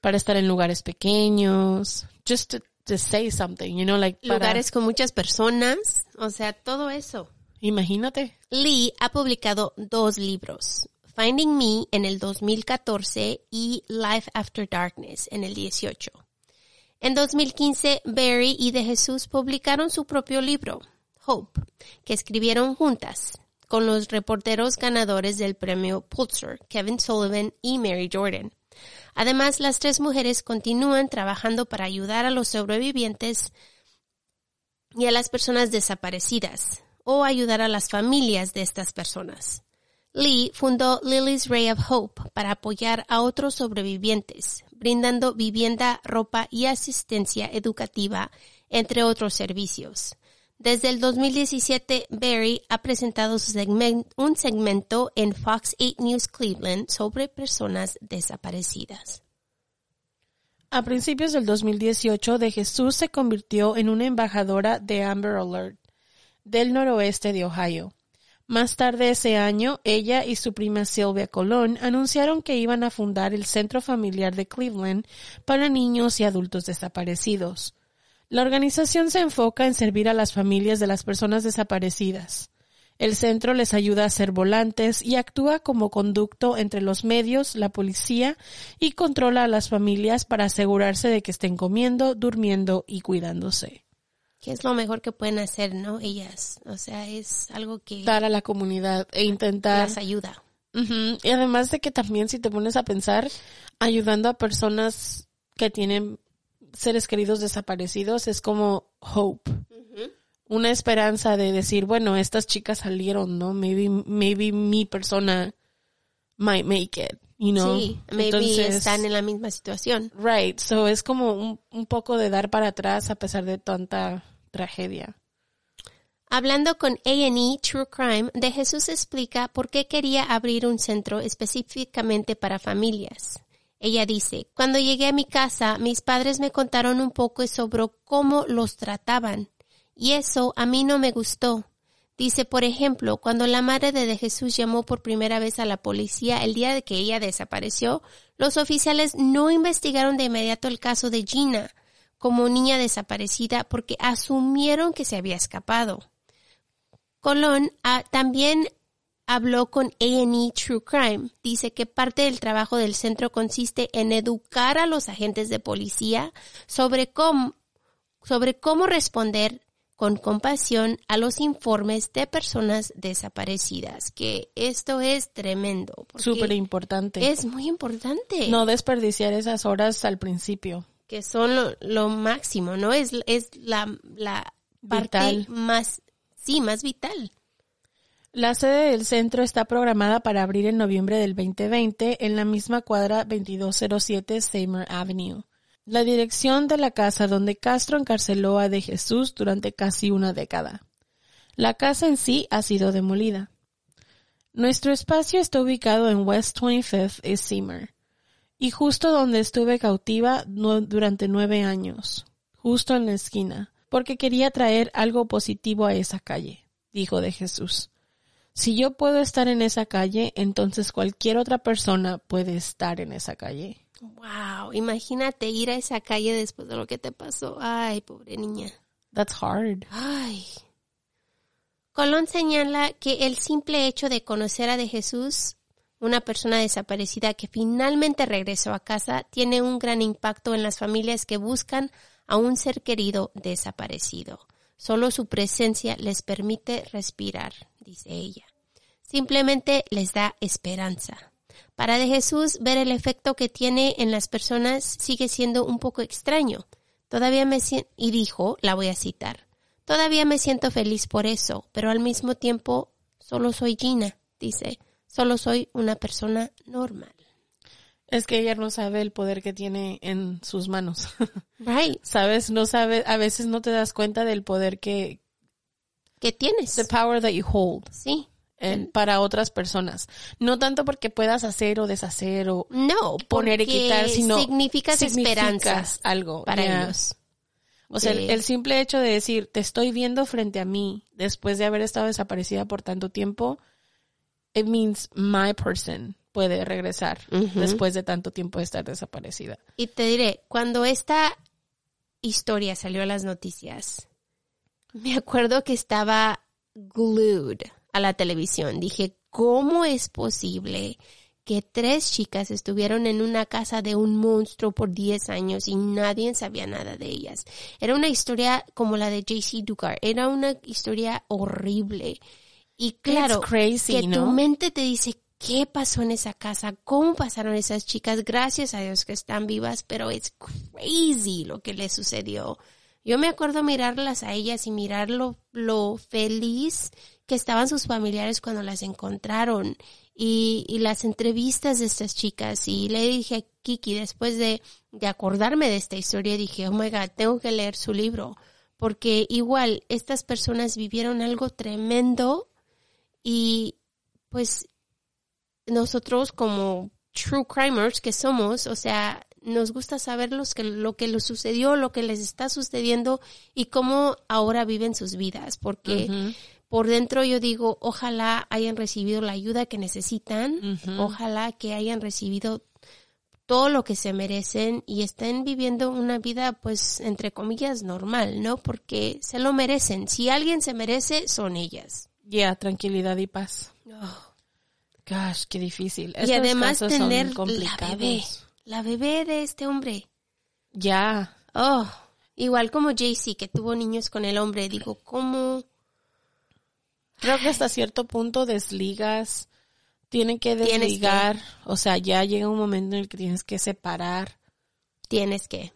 para estar en lugares pequeños, just to, say something, you know, like lugares con muchas personas, o sea, todo eso. Imagínate. Lee ha publicado dos libros, Finding Me en el 2014 y Life After Darkness en el 18. En 2015, Barry y De Jesús publicaron su propio libro, Hope, que escribieron juntas con los reporteros ganadores del premio Pulitzer, Kevin Sullivan y Mary Jordan. Además, las tres mujeres continúan trabajando para ayudar a los sobrevivientes y a las personas desaparecidas o ayudar a las familias de estas personas. Lee fundó Lily's Ray of Hope para apoyar a otros sobrevivientes, brindando vivienda, ropa y asistencia educativa, entre otros servicios. Desde el 2017, Barry ha presentado un segmento en Fox 8 News Cleveland sobre personas desaparecidas. A principios del 2018, De Jesús se convirtió en una embajadora de Amber Alert del noroeste de Ohio. Más tarde ese año, ella y su prima Sylvia Colón anunciaron que iban a fundar el Centro Familiar de Cleveland para niños y adultos desaparecidos. La organización se enfoca en servir a las familias de las personas desaparecidas. El centro les ayuda a ser volantes y actúa como conducto entre los medios, la policía y controla a las familias para asegurarse de que estén comiendo, durmiendo y cuidándose. Que es lo mejor que pueden hacer, ¿no? Ellas. O sea, es algo que... Dar a la comunidad e intentar... Las ayuda. Y además de que también si te pones a pensar, ayudando a personas que tienen seres queridos desaparecidos es como hope. Una esperanza de decir, bueno, estas chicas salieron, ¿no? Maybe, maybe mi persona might make it, you know? Sí, maybe están en la misma situación. Right, so es como un, un poco de dar para atrás a pesar de tanta tragedia. Hablando con A&E True Crime, De Jesús explica por qué quería abrir un centro específicamente para familias. Ella dice, cuando llegué a mi casa, mis padres me contaron un poco sobre cómo los trataban, y eso a mí no me gustó. Dice, por ejemplo, cuando la madre de Jesús llamó por primera vez a la policía el día de que ella desapareció, los oficiales no investigaron de inmediato el caso de Gina como niña desaparecida porque asumieron que se había escapado. Colón ah, también habló con A&E True Crime. Dice que parte del trabajo del centro consiste en educar a los agentes de policía sobre cómo, sobre cómo responder con compasión a los informes de personas desaparecidas, que esto es tremendo. Súper importante. Es muy importante. No desperdiciar esas horas al principio. Que son lo, lo máximo, ¿no? Es, es la, la parte Vital. más, sí, más vital. La sede del centro está programada para abrir en noviembre del 2020 en la misma cuadra 2207 Seymour Avenue. La dirección de la casa donde Castro encarceló a De Jesús durante casi una década. La casa en sí ha sido demolida. Nuestro espacio está ubicado en West 25th y Seymour, y justo donde estuve cautiva durante nueve años, justo en la esquina, porque quería traer algo positivo a esa calle, dijo De Jesús. Si yo puedo estar en esa calle, entonces cualquier otra persona puede estar en esa calle. Wow, imagínate ir a esa calle después de lo que te pasó. Ay, pobre niña. That's hard. Ay. Colón señala que el simple hecho de conocer a de Jesús, una persona desaparecida que finalmente regresó a casa, tiene un gran impacto en las familias que buscan a un ser querido desaparecido. Solo su presencia les permite respirar, dice ella. Simplemente les da esperanza. Para de Jesús, ver el efecto que tiene en las personas sigue siendo un poco extraño. Todavía me y dijo, la voy a citar, todavía me siento feliz por eso, pero al mismo tiempo solo soy Gina, dice, solo soy una persona normal. Es que ella no sabe el poder que tiene en sus manos. *laughs* Right. Sabes, no sabe, a veces no te das cuenta del poder que, ¿Qué tienes? the power that you hold Sí. en- para otras personas. No tanto porque puedas hacer o deshacer o No, poner y quitar, sino significas significas algo para Yeah. ellos. O sea, el, el simple hecho de decir, te estoy viendo frente a mí después de haber estado desaparecida por tanto tiempo, it means my person puede regresar después de tanto tiempo de estar desaparecida. Y te diré, cuando esta historia salió a las noticias, me acuerdo que estaba glued a la televisión. Dije, ¿cómo es posible que tres chicas estuvieron en una casa de un monstruo por 10 años y nadie sabía nada de ellas? Era una historia como la de JC Dugar. Era una historia horrible. Y claro, crazy, que tu mente te dice, ¿qué pasó en esa casa? ¿Cómo pasaron esas chicas? Gracias a Dios que están vivas, pero es crazy lo que les sucedió. Yo me acuerdo mirarlas a ellas y mirar lo, lo feliz que estaban sus familiares cuando las encontraron y, y las entrevistas de estas chicas. Y le dije a Kiki, después de, de acordarme de esta historia, dije, oh my God, tengo que leer su libro. Porque igual, estas personas vivieron algo tremendo y pues nosotros como true crimers que somos, o sea, nos gusta saber los que, lo que les sucedió, lo que les está sucediendo y cómo ahora viven sus vidas, porque por dentro yo digo, ojalá hayan recibido la ayuda que necesitan, ojalá que hayan recibido todo lo que se merecen y estén viviendo una vida, pues, entre comillas, normal, ¿no? Porque se lo merecen. Si alguien se merece, son ellas. Ya, tranquilidad y paz. Gosh, qué difícil. y Estos además tener la bebé, la bebé de este hombre. Ya, Oh, igual como Jaycee que tuvo niños con el hombre, digo, ¿cómo? creo que hasta cierto punto desligas, tienen que. desligar, o sea, ya llega un momento en el que tienes que separar Tienes que.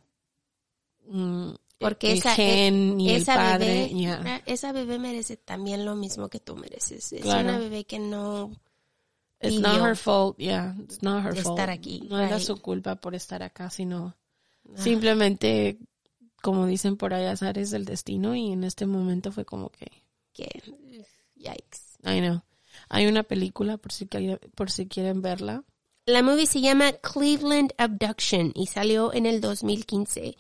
mm, Porque el esa, gen y el padre, bebé, esa bebé merece también lo mismo que tú mereces. Es Claro. una bebé que no, It's not her fault, yeah, it's not her fault. estar aquí, No era su culpa por estar acá, sino Ah. simplemente, como dicen por ahí, azares del destino y en este momento fue como que, que, yikes. I know. Hay una película por si, quiere- por si quieren verla. La movie se llama Cleveland Abduction y salió en el 2015.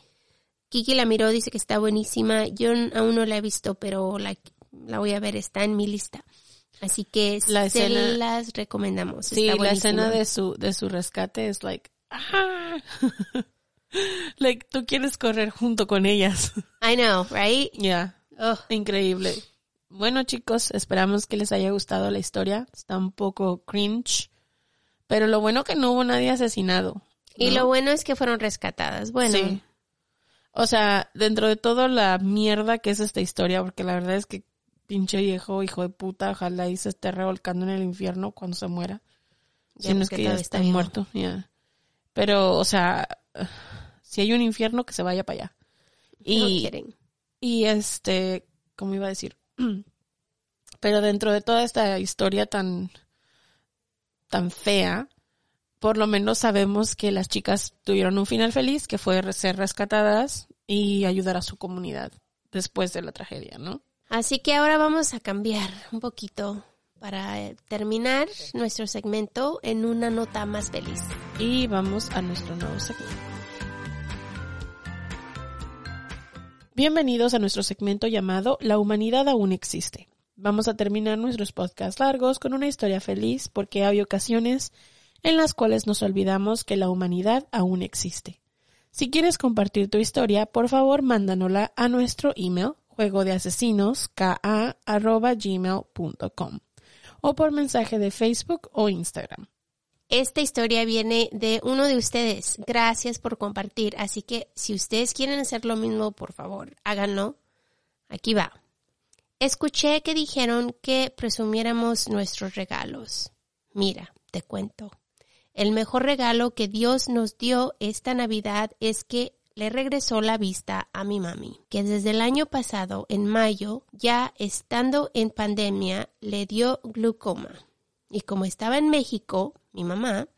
Kiki la miró, dice que está buenísima. Yo aún no la he visto, pero la, la voy a ver, está en mi lista. Así que La se escena- las recomendamos. Sí, está la escena de su, de su rescate es like, ah. *laughs* like, tú quieres correr junto con ellas. I know, right? *laughs* Ya, Ugh. increíble. Bueno, chicos, esperamos que les haya gustado la historia. Está un poco cringe. Pero lo bueno que no hubo nadie asesinado. Y lo bueno es que fueron rescatadas. Bueno, Sí. O sea, dentro de toda la mierda que es esta historia, porque la verdad es que pinche viejo, hijo de puta, ojalá y se esté revolcando en el infierno cuando se muera. Ya, si no es que ya está muerto, ya. Pero, o sea, si hay un infierno, que se vaya para allá. Y, quieren. y este, ¿cómo iba a decir? *clears throat* Pero dentro de toda esta historia tan, tan fea, por lo menos sabemos que las chicas tuvieron un final feliz, que fue ser rescatadas y ayudar a su comunidad después de la tragedia, ¿no? Así que ahora vamos a cambiar un poquito para eh, terminar nuestro segmento en una nota más feliz. Y vamos a nuestro nuevo segmento. Bienvenidos a nuestro segmento llamado La humanidad aún existe. Vamos a terminar nuestros podcasts largos con una historia feliz porque hay ocasiones en las cuales nos olvidamos que la humanidad aún existe. Si quieres compartir tu historia, por favor mándanosla a nuestro email juego de asesinos o por mensaje de Facebook o Instagram. Esta historia viene de uno de ustedes. Gracias por compartir. Así que si ustedes quieren hacer lo mismo, por favor, háganlo. Aquí va. Escuché que dijeron que presumiéramos nuestros regalos. Mira, te cuento. El mejor regalo que Dios nos dio esta Navidad es que le regresó la vista a mi mami, que desde el año pasado, en mayo, ya estando en pandemia, le dio glucoma. Y como estaba en México, mi mamá,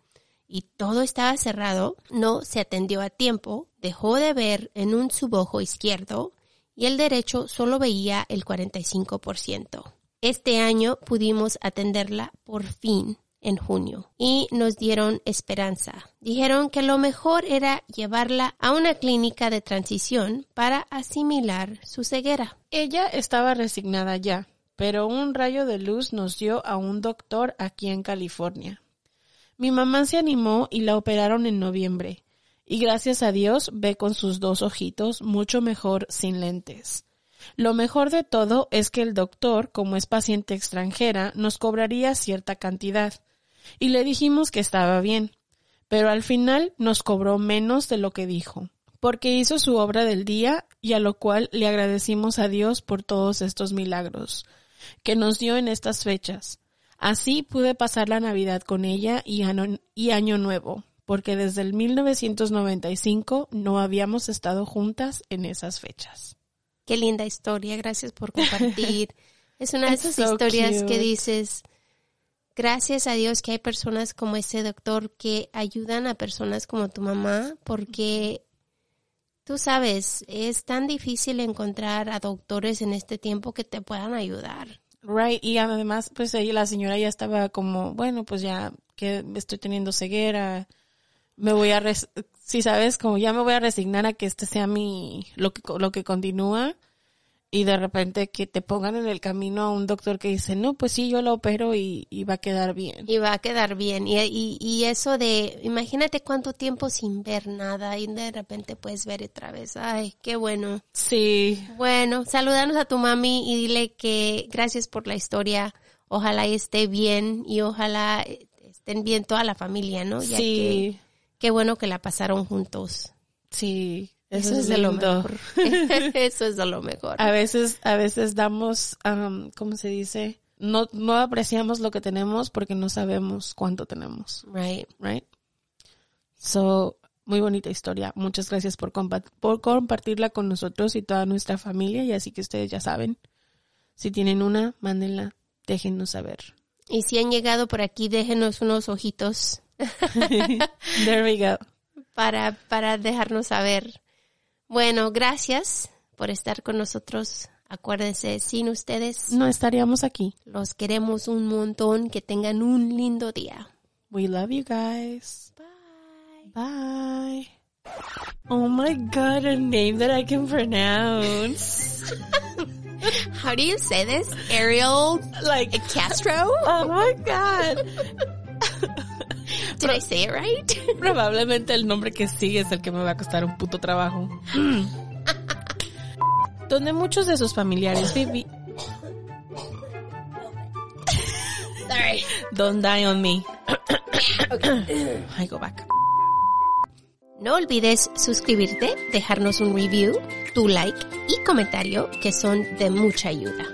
y todo estaba cerrado, no se atendió a tiempo, dejó de ver en un subojo izquierdo y el derecho solo veía el 45%. Este año pudimos atenderla por fin en junio y nos dieron esperanza. Dijeron que lo mejor era llevarla a una clínica de transición para asimilar su ceguera. Ella estaba resignada ya, pero un rayo de luz nos dio a un doctor aquí en California. Mi mamá se animó y la operaron en noviembre, y gracias a Dios ve con sus dos ojitos mucho mejor sin lentes. Lo mejor de todo es que el doctor, como es paciente extranjera, nos cobraría cierta cantidad, y le dijimos que estaba bien, pero al final nos cobró menos de lo que dijo, porque hizo su obra del día y a lo cual le agradecimos a Dios por todos estos milagros que nos dio en estas fechas. Así pude pasar la Navidad con ella y año, y año Nuevo, porque desde el 1995 no habíamos estado juntas en esas fechas. Qué linda historia, gracias por *laughs* compartir. es una de esas so historias que dices, gracias a Dios que hay personas como ese doctor que ayudan a personas como tu mamá, porque tú sabes, es tan difícil encontrar a doctores en este tiempo que te puedan ayudar. Right, y además, pues ella, la señora ya estaba como, bueno, pues ya que estoy teniendo ceguera, me voy a, si sabes, como ya me voy a resignar a que este sea mi, lo que, lo que continúa, y de repente que te pongan en el camino a un doctor que dice, no, pues sí, yo lo opero y, y va a quedar bien. Y va a quedar bien. Y, y, y eso de, imagínate cuánto tiempo sin ver nada y de repente puedes ver otra vez. Ay, qué bueno. Sí, Bueno, saludanos a tu mami y dile que gracias por la historia. Ojalá esté bien y ojalá estén bien toda la familia, ¿no? Ya sí, que qué bueno que la pasaron juntos. sí, eso, Eso, es, de lo mejor. *laughs* Eso es de lo mejor. A veces, a veces damos, am, ¿cómo se dice? No, no apreciamos lo que tenemos porque no sabemos cuánto tenemos. Right. right? So, muy bonita historia. Muchas gracias por, compa- por compartirla con nosotros y toda nuestra familia. Y así que ustedes ya saben, si tienen una, mándenla, déjennos saber. Y si han llegado por aquí, déjenos unos ojitos *laughs* There we go. *laughs* para, para dejarnos saber. Bueno, gracias por estar con nosotros. Acuérdense, sin ustedes, No estaríamos aquí. los queremos un montón. Que tengan un lindo día. We love you guys. Bye. Bye. Oh my god, a name that I can pronounce. *laughs* How do you say this? Ariel Like, Castro? oh my god. *laughs* Did I say it right? *laughs* Probablemente el nombre que sigue es el que me va a costar un puto trabajo. *gasps* Donde muchos de sus familiares viví. Sorry. Don't die on me. *coughs* I go back. No olvides suscribirte, dejarnos un review, tu like y comentario que son de mucha ayuda.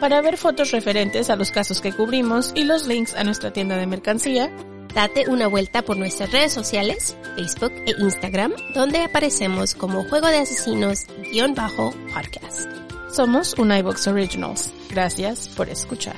Para ver fotos referentes a los casos que cubrimos y los links a nuestra tienda de mercancía, date una vuelta por nuestras redes sociales, Facebook e Instagram, donde aparecemos como Juego de Asesinos-podcast. Somos un iBox Originals. Gracias por escuchar.